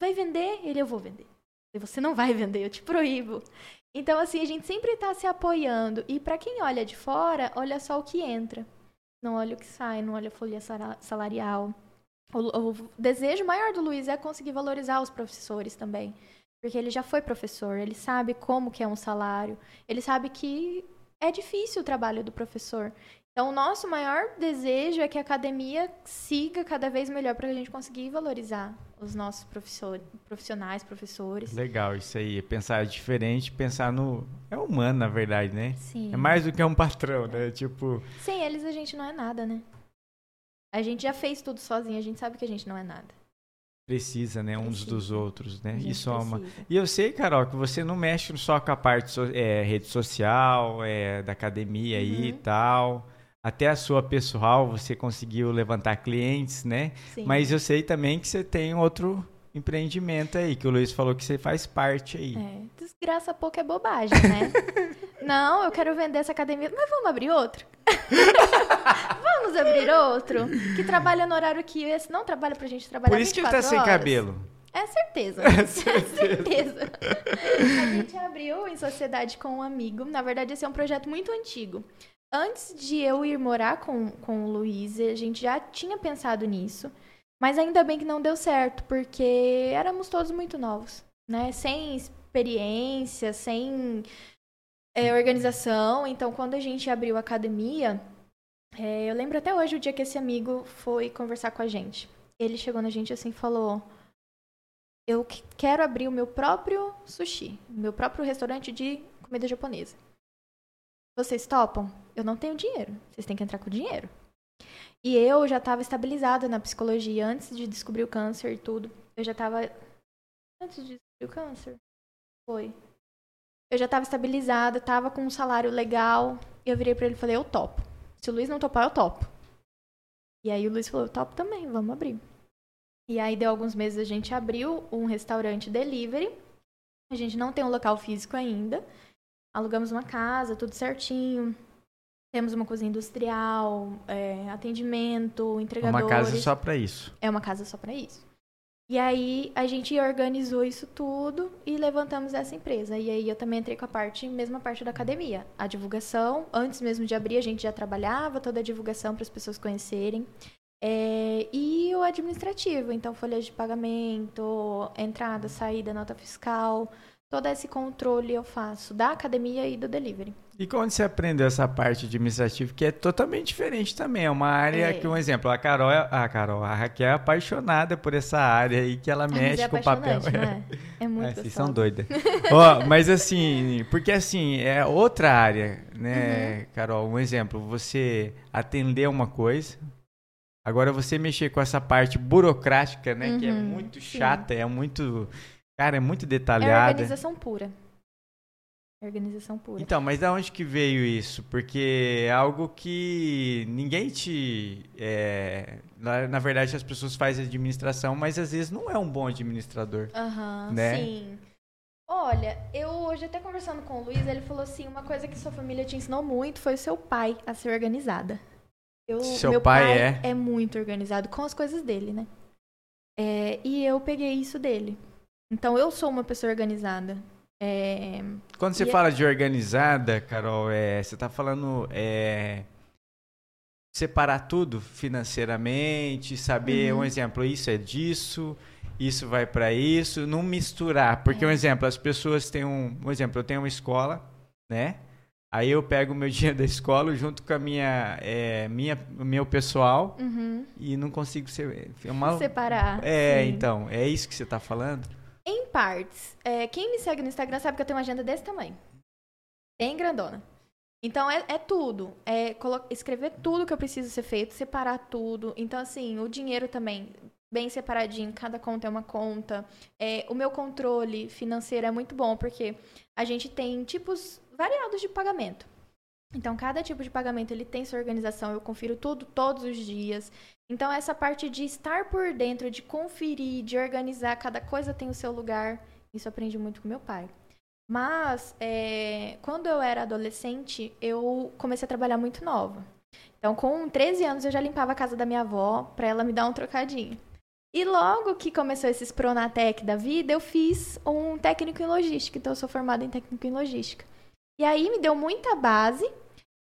vai vender? Ele, eu vou vender. Você não vai vender, eu te proíbo. Então, assim, a gente sempre tá se apoiando. E pra quem olha de fora, olha só o que entra. Não olha o que sai, não olha a folha salarial. O, o desejo maior do Luiz é conseguir valorizar os professores também. Porque ele já foi professor, ele sabe como que é um salário, ele sabe que é difícil o trabalho do professor. Então, o nosso maior desejo é que a academia siga cada vez melhor para a gente conseguir valorizar os nossos professor, profissionais, professores. Legal, isso aí. Pensar diferente, pensar no. É humano, na verdade, né? Sim. É mais do que um patrão, né? Tipo, Sem eles a gente não é nada, né? A gente já fez tudo sozinho, a gente sabe que a gente não é nada. precisa, né, uns Precisa. dos outros, né? E soma. precisa. E eu sei, Carol, que você não mexe só com a parte so- é, rede social, é, da academia aí e Uhum. tal. Até a sua pessoal, você conseguiu levantar clientes, né? Sim. Mas eu sei também que você tem outro empreendimento aí, que o Luiz falou que você faz parte aí. É, desgraça pouco é bobagem, né? [laughs] Não, eu quero vender essa academia. Mas vamos abrir outro? [laughs] vamos abrir outro? Que trabalha no horário que esse não trabalha pra gente trabalhar Por isso que ele tá 24 sem horas? cabelo. É certeza. [laughs] É certeza. A gente abriu em sociedade com um amigo. Na verdade, esse é um projeto muito antigo. Antes de eu ir morar com, com o Luiz, a gente já tinha pensado nisso. Mas ainda bem que não deu certo, porque éramos todos muito novos, né? Sem experiência, sem é, organização. Então, quando a gente abriu a academia, é, eu lembro até hoje o dia que esse amigo foi conversar com a gente. Ele chegou na gente assim e falou: Eu que- quero abrir o meu próprio sushi, meu próprio restaurante de comida japonesa. Vocês topam? Eu não tenho dinheiro. Vocês têm que entrar com dinheiro. E eu já estava estabilizada na psicologia antes de descobrir o câncer e tudo. Eu já estava. Antes de descobrir o câncer? Foi. Eu já estava estabilizada, estava com um salário legal. E eu virei para ele e falei: Eu topo. Se o Luiz não topar, eu topo. E aí o Luiz falou: Eu topo também, vamos abrir. E aí deu alguns meses a gente abriu um restaurante delivery. A gente não tem um local físico ainda. Alugamos uma casa, tudo certinho. Temos uma cozinha industrial, é, atendimento, entregadores. Uma casa só pra isso. É uma casa só para isso. E aí a gente organizou isso tudo e levantamos essa empresa. E aí eu também entrei com a parte, mesma parte da academia. A divulgação, antes mesmo de abrir, a gente já trabalhava toda a divulgação para as pessoas conhecerem. É, e o administrativo, então folha de pagamento, entrada, saída, nota fiscal, todo esse controle eu faço da academia e do delivery. E quando você aprendeu essa parte administrativa, que é totalmente diferente também, é uma área É. que, um exemplo, a Carol, é- a Carol, a Raquel é apaixonada por essa área aí que ela Ah, mas mexe é com o papel. não [laughs] é? Muito É, vocês são doidas. [laughs] Ó, mas assim, porque assim, é outra área, né, Uhum. Carol? Um exemplo, você atender uma coisa, agora você mexer com essa parte burocrática, né, que é Uhum, muito sim. chata, é muito, cara, é muito É detalhada. organização pura. É organização pura. Então, mas da onde que veio isso? Porque é algo que ninguém te. é, na, verdade, as pessoas fazem administração, mas às vezes não é um bom administrador. Aham, né? sim. Olha, eu hoje até conversando com o Luiz, ele falou assim, uma coisa que sua família te ensinou muito foi o seu pai a ser organizada. Eu, Seu meu pai é? muito organizado com as coisas dele, né? É, e eu peguei isso dele. Então eu sou uma pessoa organizada. É, Quando você E é- fala de organizada, Carol, é, você está falando é, separar tudo financeiramente, saber, Uhum. um exemplo, isso é disso, isso vai para isso, não misturar. Porque, É. um exemplo, as pessoas têm um. Um exemplo, eu tenho uma escola, né? Aí eu pego o meu [laughs] dinheiro da escola junto com a minha, é, minha, meu pessoal uhum, e não consigo ser. É, uma, separar. é sim. então, é isso que você está falando? Em partes. É, quem me segue no Instagram sabe que eu tenho uma agenda desse tamanho. Bem grandona. Então é, é tudo. É escrever tudo que eu preciso ser feito, separar tudo. Então, assim, o dinheiro também, bem separadinho, cada conta é uma conta. É, o meu controle financeiro é muito bom, porque a gente tem tipos variados de pagamento. Então, cada tipo de pagamento ele tem sua organização, eu confiro tudo todos os dias. Então, essa parte de estar por dentro, de conferir, de organizar, cada coisa tem o seu lugar, isso aprendi muito com meu pai. Mas, é, quando eu era adolescente, eu comecei a trabalhar muito nova. Então, com 13 anos, eu já limpava a casa da minha avó para ela me dar um trocadinho. E logo que começou esses Pronatec da vida, eu fiz um técnico em logística. Então, eu sou formada em técnico em logística. E aí me deu muita base,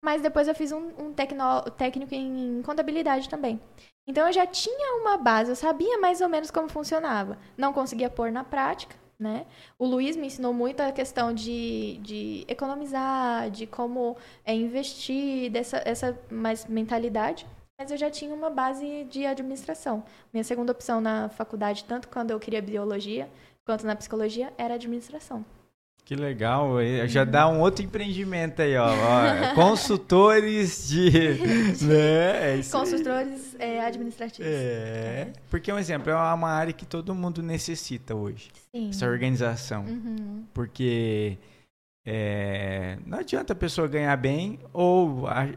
mas depois eu fiz um, um tecno- técnico em contabilidade também. Então eu já tinha uma base, eu sabia mais ou menos como funcionava. Não conseguia pôr na prática, né? O Luiz me ensinou muito a questão de, de economizar, de como é, investir, dessa essa mais mentalidade. Mas eu já tinha uma base de administração. Minha segunda opção na faculdade, tanto quando eu queria biologia quanto na psicologia, era administração. Que legal, já dá um outro empreendimento aí, ó. ó, consultores de. [laughs] né? É. Consultores é, administrativos. É, porque um exemplo, é uma área que todo mundo necessita hoje, Sim. essa organização. Uhum. Porque é, não adianta a pessoa ganhar bem ou a-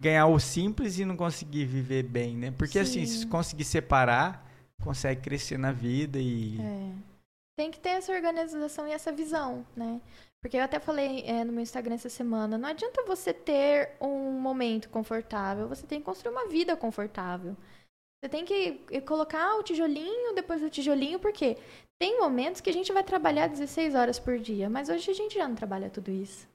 ganhar o simples e não conseguir viver bem, né? Porque assim, se Sim. conseguir separar, consegue crescer na vida e. É. Tem que ter essa organização e essa visão, né? Porque eu até falei é, no meu Instagram essa semana, não adianta você ter um momento confortável, você tem que construir uma vida confortável. Você tem que eh, colocar o tijolinho depois do tijolinho, porque tem momentos que a gente vai trabalhar 16 horas por dia, mas hoje a gente já não trabalha tudo isso.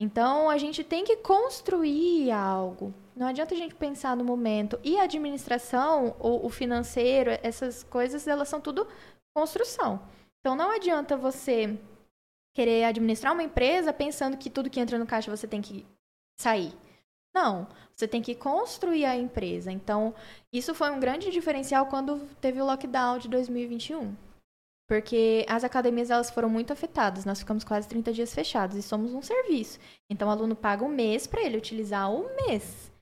Então a gente tem que construir algo. Não adianta a gente pensar no momento. E a administração, o, o financeiro, essas coisas, elas são tudo construção. Então não adianta você querer administrar uma empresa pensando que tudo que entra no caixa você tem que sair. Não, você tem que construir a empresa. Então, isso foi um grande diferencial quando teve o lockdown de 2021. Porque as academias elas foram muito afetadas. Nós ficamos quase 30 dias fechados e somos um serviço. Então, o aluno paga um mês para ele utilizar um mês.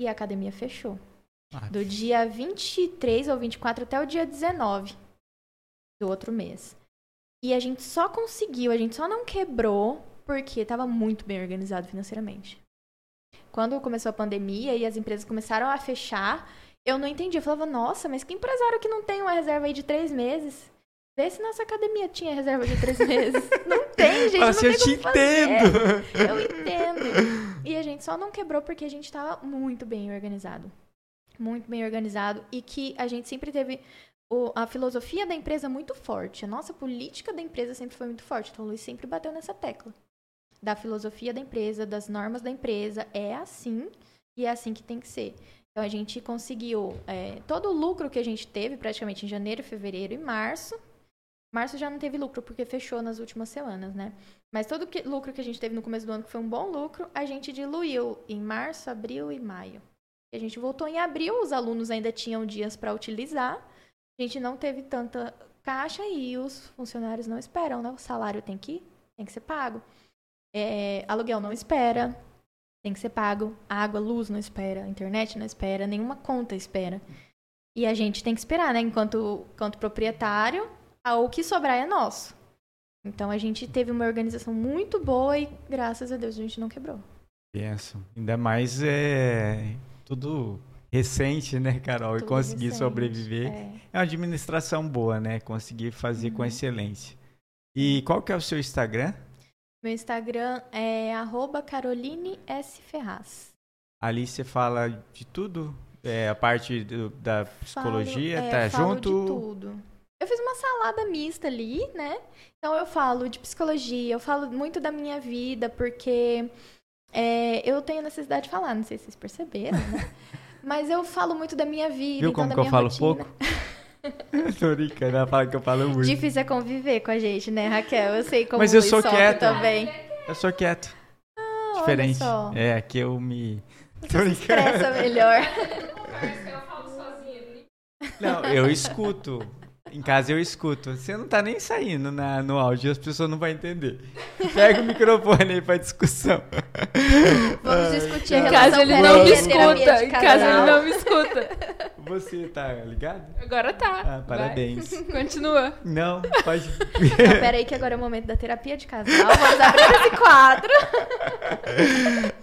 E a academia fechou. Ah, Do dia 23 ou 24 até o dia 19 do outro mês. E a gente só conseguiu, a gente só não quebrou porque estava muito bem organizado financeiramente. Quando começou a pandemia e as empresas começaram a fechar, eu não entendi. Eu falava, nossa, mas que empresário que não tem uma reserva aí de três meses? Vê se nossa academia tinha reserva de três meses. [laughs] Não tem, gente. Fala não assim, eu te entendo! Eu entendo. [laughs] E a gente só não quebrou porque a gente estava muito bem organizado. Muito bem organizado. E que a gente sempre teve o- a filosofia da empresa muito forte. A nossa política da empresa sempre foi muito forte. Então o Luiz sempre bateu nessa tecla. Da filosofia da empresa, das normas da empresa. É assim e é assim que tem que ser. Então a gente conseguiu é, todo o lucro que a gente teve praticamente em janeiro, fevereiro e março. Março já não teve lucro porque fechou nas últimas semanas, né? Mas todo o lucro que a gente teve no começo do ano, que foi um bom lucro, a gente diluiu em março, abril e maio. E a gente voltou em abril, os alunos ainda tinham dias para utilizar. Gente não teve tanta caixa e os funcionários não esperam, né? O salário tem que, tem que ser pago. É, aluguel não espera, tem que ser pago. Água, luz não espera, internet não espera, nenhuma conta espera. E a gente tem que esperar, né? Enquanto, enquanto proprietário, ah, o que sobrar é nosso. Então a gente teve uma organização muito boa e graças a Deus a gente não quebrou. Penso. Ainda mais é tudo recente, né, Carol? e Tudo conseguir recente. sobreviver. É. É uma administração boa, né? Conseguir fazer com Uhum. excelência. E qual que é o seu Instagram? Meu Instagram é arroba Caroline S. Ferraz. Ali você fala de tudo? É, a parte do- da psicologia, Falo- é, tá falo junto? de tudo. Eu fiz uma salada mista ali, né? Então eu falo de psicologia, eu falo muito da minha vida, porque é, eu tenho necessidade de falar, não sei se vocês perceberam, né? [laughs] Mas eu falo muito da minha vida, Viu então como da que eu falo rotina. pouco? [laughs] Tô brincando, ela fala que eu falo muito. Difícil é conviver com a gente, né, Raquel? Eu sei como Mas eu sou quieto. também. Eu sou quieto. Ah, olha Diferente. só. É, aqui eu me. Tô Você se brincando. expressa [laughs] melhor. Sozinha. Não, eu escuto. Em casa eu escuto. Você não tá nem saindo na, no áudio, as pessoas não vão entender. Pega o microfone aí pra discussão. [laughs] Vamos discutir a Em relação casa ele não me escuta. casa ele não me escuta. Você tá ligado? Agora tá. Ah, Vai. parabéns. [laughs] Continua. Não, pode. Não, [laughs] peraí que agora é o momento da terapia de casal. Vamos abrir esse quadro.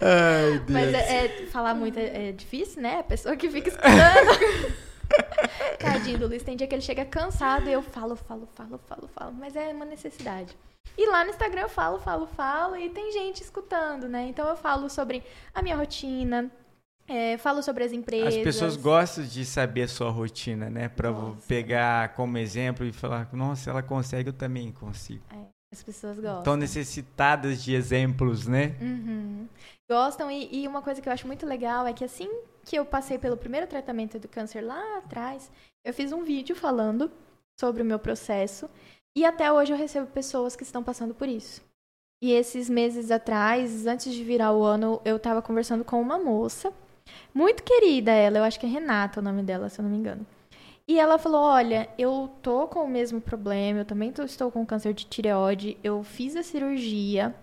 Ai, Deus. Mas é, é- falar muito é, é difícil, né? A pessoa que fica escutando. [laughs] Tadinho do Luiz, tem dia que ele chega cansado e eu falo, falo, falo, falo, falo. Mas é uma necessidade. E lá no Instagram eu falo, falo, falo e tem gente escutando, né? Então eu falo sobre a minha rotina, é, falo sobre as empresas. As pessoas gostam de saber a sua rotina, né? Pra Nossa. pegar como exemplo e falar, nossa, ela consegue, eu também consigo. As pessoas gostam. Estão necessitadas de exemplos, né? Uhum. Gostam, e, e uma coisa que eu acho muito legal é que assim que eu passei pelo primeiro tratamento do câncer lá atrás, eu fiz um vídeo falando sobre o meu processo e até hoje eu recebo pessoas que estão passando por isso. E esses meses atrás, antes de virar o ano, eu tava conversando com uma moça, muito querida ela, eu acho que é Renata o nome dela, se eu não me engano. E ela falou: Olha, eu tô com o mesmo problema, eu também tô- estou com câncer de tireoide, eu fiz a cirurgia,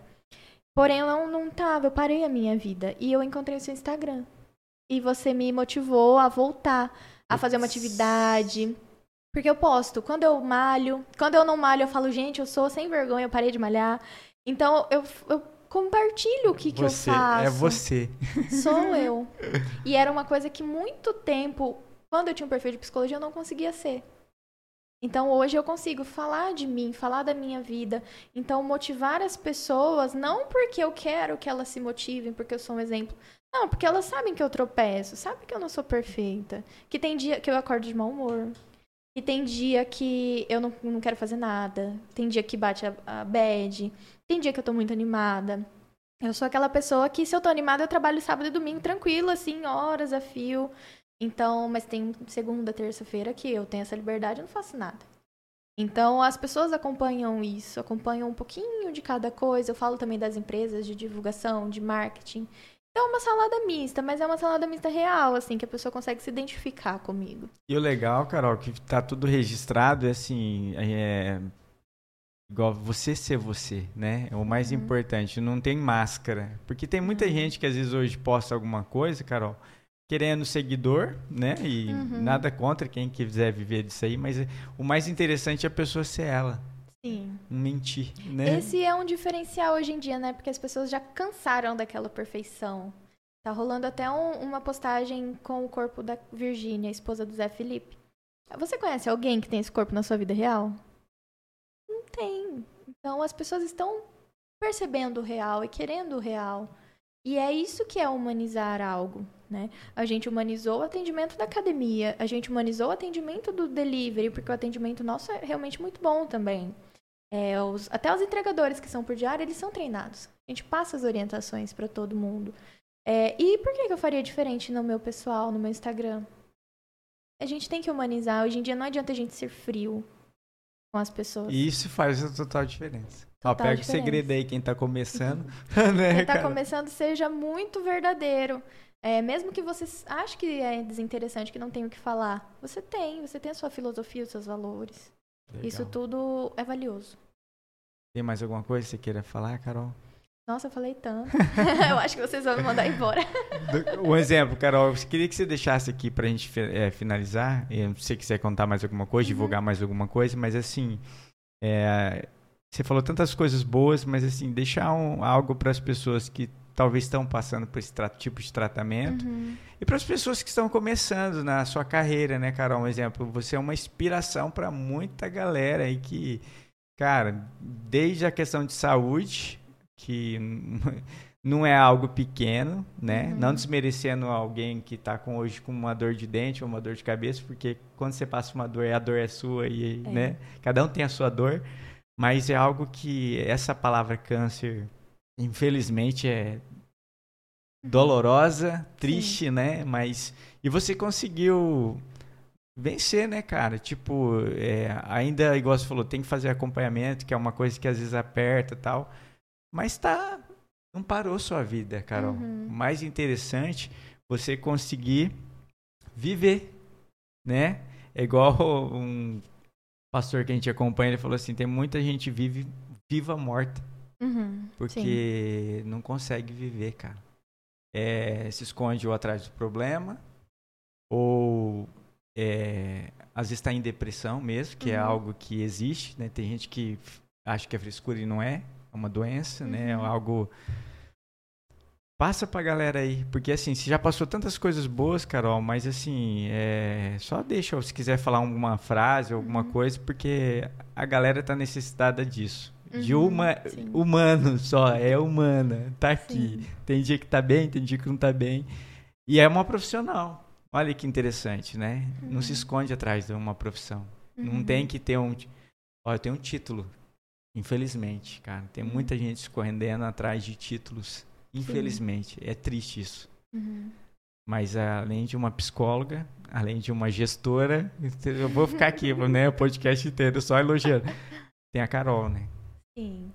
porém eu não, não tava, eu parei a minha vida. E eu encontrei o seu Instagram. E você me motivou a voltar, a fazer uma atividade. Porque eu posto, quando eu malho, quando eu não malho, eu falo, gente, eu sou sem vergonha, eu parei de malhar. Então eu, eu compartilho o que, que eu você, faço. É você. Sou [laughs] eu. E era uma coisa que muito tempo, quando eu tinha um perfil de psicologia, eu não conseguia ser. Então hoje eu consigo falar de mim, falar da minha vida. Então motivar as pessoas, não porque eu quero que elas se motivem, porque eu sou um exemplo. Não, porque elas sabem que eu tropeço, sabem que eu não sou perfeita. Que tem dia que eu acordo de mau humor. Que tem dia que eu não, não quero fazer nada. Tem dia que bate a, a bad. Tem dia que eu tô muito animada. Eu sou aquela pessoa que, se eu tô animada, eu trabalho sábado e domingo tranquilo, assim, horas a fio. Então, mas tem segunda, terça-feira que eu tenho essa liberdade, eu não faço nada. Então, as pessoas acompanham isso, acompanham um pouquinho de cada coisa. Eu falo também das empresas de divulgação, de marketing. Então, é uma salada mista, mas é uma salada mista real, assim, que a pessoa consegue se identificar comigo. E o legal, Carol, que tá tudo registrado, é assim, é igual você ser você, né? É o mais Uhum. importante, não tem máscara. Porque tem muita Uhum. gente que às vezes hoje posta alguma coisa, Carol, querendo seguidor, né? E Uhum. nada contra quem quiser viver disso aí, mas o mais interessante é a pessoa ser ela, Sim. mentir, né? Esse é um diferencial hoje em dia, né? Porque as pessoas já cansaram daquela perfeição. Tá rolando até um- uma postagem com o corpo da Virgínia, esposa do Zé Felipe. Você conhece alguém que tem esse corpo na sua vida real? Não tem. Então as pessoas estão percebendo o real e querendo o real. E é isso que é humanizar algo, né? A gente humanizou o atendimento da academia, a gente humanizou o atendimento do delivery, porque o atendimento nosso é realmente muito bom também. É, os- até os entregadores que são por diário, eles são treinados. A gente passa as orientações para todo mundo. É, e por que, que eu faria diferente no meu pessoal, no meu Instagram? A gente tem que humanizar. Hoje em dia não adianta a gente ser frio com as pessoas. E isso faz a total diferença. Ó, Total pega o segredo aí, quem tá começando, [laughs] né, Quem tá cara? começando seja muito verdadeiro. É, mesmo que você ache que é desinteressante, que não tem o que falar, você tem, você tem a sua filosofia, os seus valores. Isso Legal. tudo é valioso. Tem mais alguma coisa que você queira falar, Carol? Nossa, eu falei tanto. [laughs] eu acho que vocês vão me mandar embora. Um exemplo, Carol, eu queria que você deixasse aqui pra gente fi- é, finalizar. Se você quiser contar mais alguma coisa, Uhum. divulgar mais alguma coisa, mas assim, é, você falou tantas coisas boas, mas assim, deixar um- algo para as pessoas que talvez estão passando por esse tipo de tratamento Uhum. e para as pessoas que estão começando na sua carreira, né, Carol? Um exemplo, você é uma inspiração para muita galera aí que, cara, desde a questão de saúde, que [laughs] não é algo pequeno, né? Uhum. Não desmerecendo alguém que está com, hoje com uma dor de dente ou uma dor de cabeça, porque quando você passa uma dor, a dor é sua e, É. né? Cada um tem a sua dor, mas é algo que essa palavra câncer, infelizmente, é dolorosa, triste, né? Mas e você conseguiu vencer, né, cara? Tipo, é, ainda, igual você falou, tem que fazer acompanhamento, que é uma coisa que às vezes aperta e tal. Mas tá. Não parou sua vida, Carol. Uhum. O mais interessante, você conseguir viver, né? É igual [laughs] um pastor que a gente acompanha, ele falou assim: tem muita gente vive viva morta, Uhum. Sim. porque não consegue viver, cara. É, se esconde ou atrás do problema, ou é, às vezes está em depressão mesmo, que é Uhum. algo que existe, né? Tem gente que acha que é frescura e não é, é uma doença, né? É Uhum. algo passa pra galera aí, porque assim, você já passou tantas coisas boas, Carol, mas assim, é, só deixa, se quiser falar alguma frase, alguma Uhum. coisa, porque a galera tá necessitada disso. De Uhum, uma, sim. humano só, é humana, tá aqui. Sim. Tem dia que tá bem, tem dia que não tá bem. E é uma profissional. Olha que interessante, né? Não se Uhum. esconde atrás de uma profissão. Não Uhum. tem que ter um. Olha, eu tenho um título. Infelizmente, cara. Tem Uhum. muita gente escorrendo atrás de títulos. Infelizmente. É triste isso. Uhum. Mas além de uma psicóloga, além de uma gestora, [laughs] eu vou ficar aqui, né? O podcast inteiro só elogiando. Tem a Carol, né? Sim.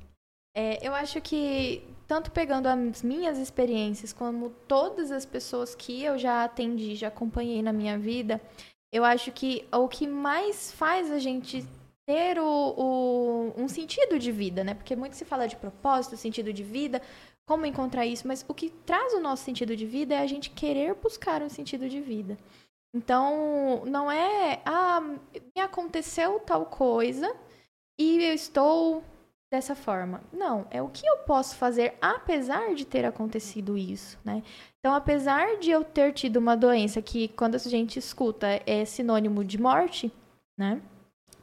É, eu acho que, tanto pegando as minhas experiências, como todas as pessoas que eu já atendi, já acompanhei na minha vida, Eu acho que o que mais faz a gente ter o, o- um sentido de vida, né? Porque muito se fala de propósito, sentido de vida, como encontrar isso, mas o que traz o nosso sentido de vida é a gente querer buscar um sentido de vida. Então, não é, ah, me aconteceu tal coisa e eu estou dessa forma. Não, é o que eu posso fazer apesar de ter acontecido isso, né? Então, apesar de eu ter tido uma doença que, quando a gente escuta, é sinônimo de morte, né?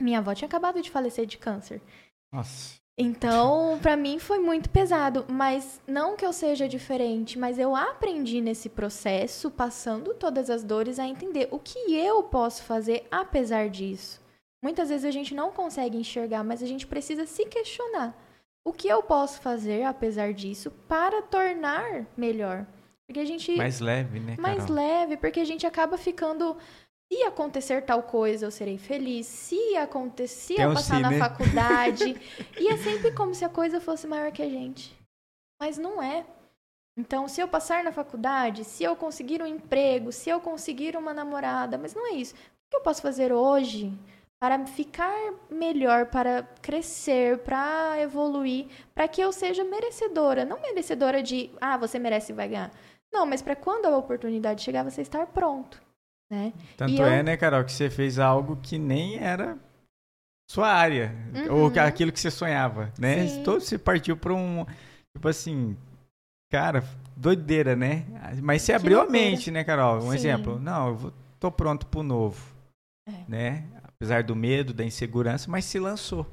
Minha avó tinha acabado de falecer de câncer. Nossa. Então, pra mim foi muito pesado, mas não que eu seja diferente, mas eu aprendi nesse processo, passando todas as dores, a entender o que eu posso fazer apesar disso. Muitas vezes a gente não consegue enxergar, mas a gente precisa se questionar. O que eu posso fazer apesar disso para tornar melhor? Porque a gente Mais leve, né, mais Carol? leve, porque a gente acaba ficando. Se acontecer tal coisa, eu serei feliz. Se acontecer, Tem eu um passar si, na né? faculdade. [laughs] e é sempre como se a coisa fosse maior que a gente. Mas não é. Então, se eu passar na faculdade, se eu conseguir um emprego, se eu conseguir uma namorada, mas não é isso. O que eu posso fazer hoje para ficar melhor, para crescer, para evoluir, para que eu seja merecedora? Não merecedora de, ah, você merece e vai ganhar. Não, mas para quando a oportunidade chegar, você estar pronto, né? Tanto E eu- é, né, Carol, que você fez algo que nem era sua área, Uhum. ou aquilo que você sonhava, né? Sim. Todo se partiu para um, tipo assim, cara, doideira, né? Mas você Que abriu a mente, né, Carol? Um Sim. exemplo. Não, eu vou, tô pronto pro novo, É. né? Apesar do medo, da insegurança, mas se lançou.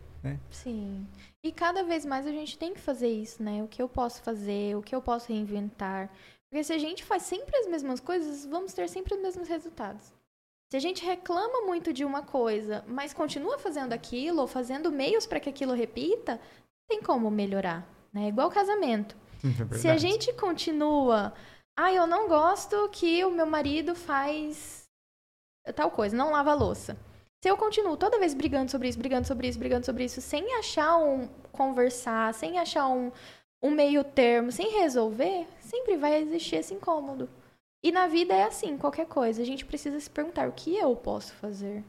Sim. E cada vez mais a gente tem que fazer isso, né? O que eu posso fazer, o que eu posso reinventar. Porque se a gente faz sempre as mesmas coisas, vamos ter sempre os mesmos resultados. Se a gente reclama muito de uma coisa, mas continua fazendo aquilo, ou fazendo meios para que aquilo repita, tem como melhorar, né? Igual casamento. [laughs] É Se a gente continua, ah, eu não gosto que o meu marido faz tal coisa, não lava a louça. Se eu continuo toda vez brigando sobre isso, brigando sobre isso, brigando sobre isso, sem achar um conversar, sem achar um, um meio termo, sem resolver, sempre vai existir esse incômodo. E na vida é assim, qualquer coisa, a gente precisa se perguntar o que eu posso fazer.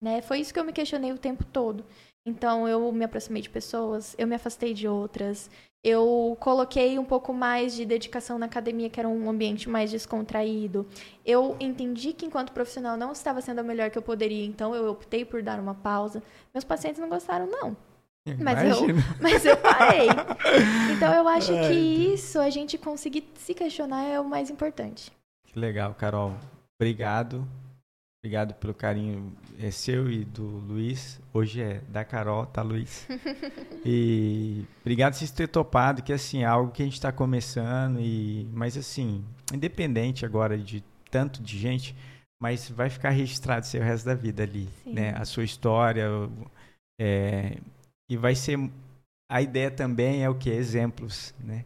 Né? Foi isso que eu me questionei o tempo todo. Então eu me aproximei de pessoas, eu me afastei de outras, eu coloquei um pouco mais de dedicação na academia, que era um ambiente mais descontraído. Eu entendi que enquanto profissional não estava sendo a melhor que eu poderia, então eu optei por dar uma pausa. Meus pacientes não gostaram, não. Mas eu, [laughs] mas eu parei. Então eu acho que isso, a gente conseguir se questionar é o mais importante. Que legal, Carol. Obrigado. Obrigado pelo carinho é seu e do Luiz. Hoje é da Carol, tá, Luiz? [laughs] E obrigado por vocês terem topado, que assim, é algo que a gente está começando, e mas assim, independente agora de tanto de gente, mas vai ficar registrado seu resto da vida ali, Sim. né? A sua história, é, e vai ser a ideia também é o que exemplos, né?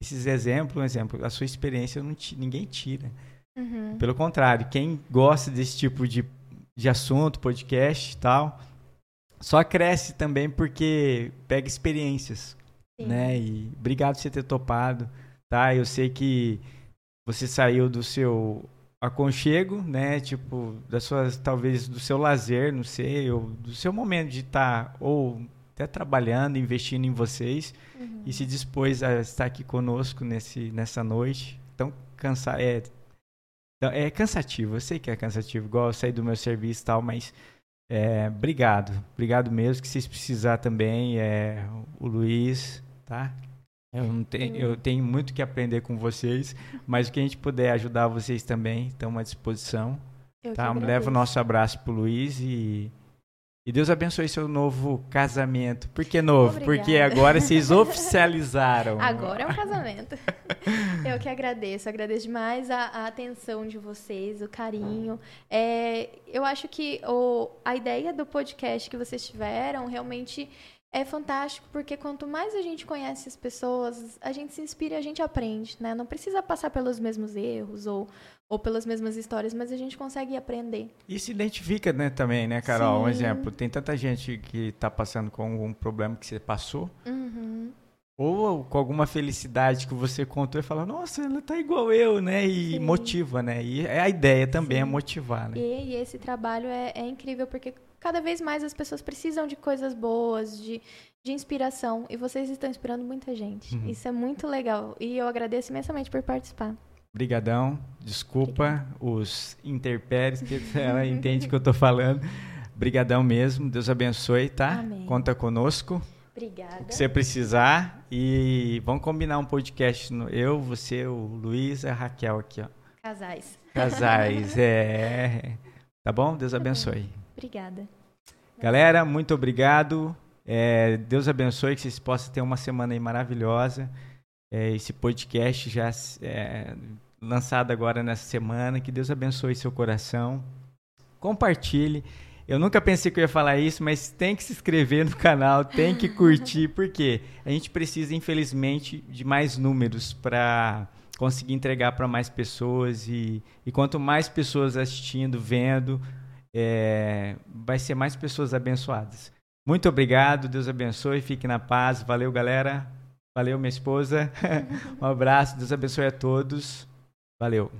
Esses exemplos, um exemplo, a sua experiência não ninguém tira. Uhum. Pelo contrário, quem gosta desse tipo de, de assunto, podcast e tal, só cresce também porque pega experiências, Sim. né? E obrigado por você ter topado, tá? Eu sei que você saiu do seu aconchego, né? Tipo, das suas, talvez do seu lazer, não sei, ou do seu momento de estar ou até trabalhando, investindo em vocês Uhum. e se dispôs a estar aqui conosco nesse, nessa noite. Então, cansa é, então, é cansativo, eu sei que é cansativo, igual eu sair do meu serviço e tal, mas é, obrigado, obrigado mesmo, que vocês precisar também, é, o Luiz, tá? Eu, tenho, eu tenho muito que aprender com vocês, mas o que a gente puder ajudar vocês também, estamos à disposição. Eu Tá, leva o nosso abraço pro Luiz e, e Deus abençoe seu novo casamento. Por que novo? Obrigada. Porque agora vocês [laughs] oficializaram. Agora é um casamento. [laughs] Eu que agradeço, agradeço demais a, a atenção de vocês, o carinho. É, eu acho que o, a ideia do podcast que vocês tiveram realmente é fantástico, porque quanto mais a gente conhece as pessoas, a gente se inspira e a gente aprende, né? Não precisa passar pelos mesmos erros ou, ou pelas mesmas histórias, mas a gente consegue aprender. E se identifica, né, também, né, Carol? Um Sim. exemplo, tem tanta gente que tá passando com algum problema que você passou, Uhum. ou com alguma felicidade que você contou e fala, nossa, ela tá igual eu, né? E Sim. motiva, né? E é a ideia também é Sim. motivar, né? E, e esse trabalho é, é incrível porque cada vez mais as pessoas precisam de coisas boas, de, de inspiração. E vocês estão inspirando muita gente. Uhum. Isso é muito legal. E eu agradeço imensamente por participar. Brigadão. Desculpa os interpéries que [laughs] ela entende que eu tô falando. Brigadão mesmo. Deus abençoe, tá? Amém. Conta conosco. Obrigada. O que você precisar. E vamos combinar um podcast. No, eu, você, o Luiz a Raquel aqui, ó. Casais. Casais. [laughs] é. Tá bom? Deus abençoe. Obrigada. Galera, muito obrigado. É, Deus abençoe que vocês possam ter uma semana aí maravilhosa. É, esse podcast já é, lançado agora nessa semana. Que Deus abençoe seu coração. Compartilhe. Eu nunca pensei que eu ia falar isso, mas tem que se inscrever no canal, tem que curtir, [laughs] porque a gente precisa, infelizmente, de mais números para conseguir entregar para mais pessoas. E, e quanto mais pessoas assistindo, vendo, é, vai ser mais pessoas abençoadas. Muito obrigado, Deus abençoe, fique na paz. Valeu, galera. Valeu, minha esposa. [laughs] um abraço, Deus abençoe a todos. Valeu.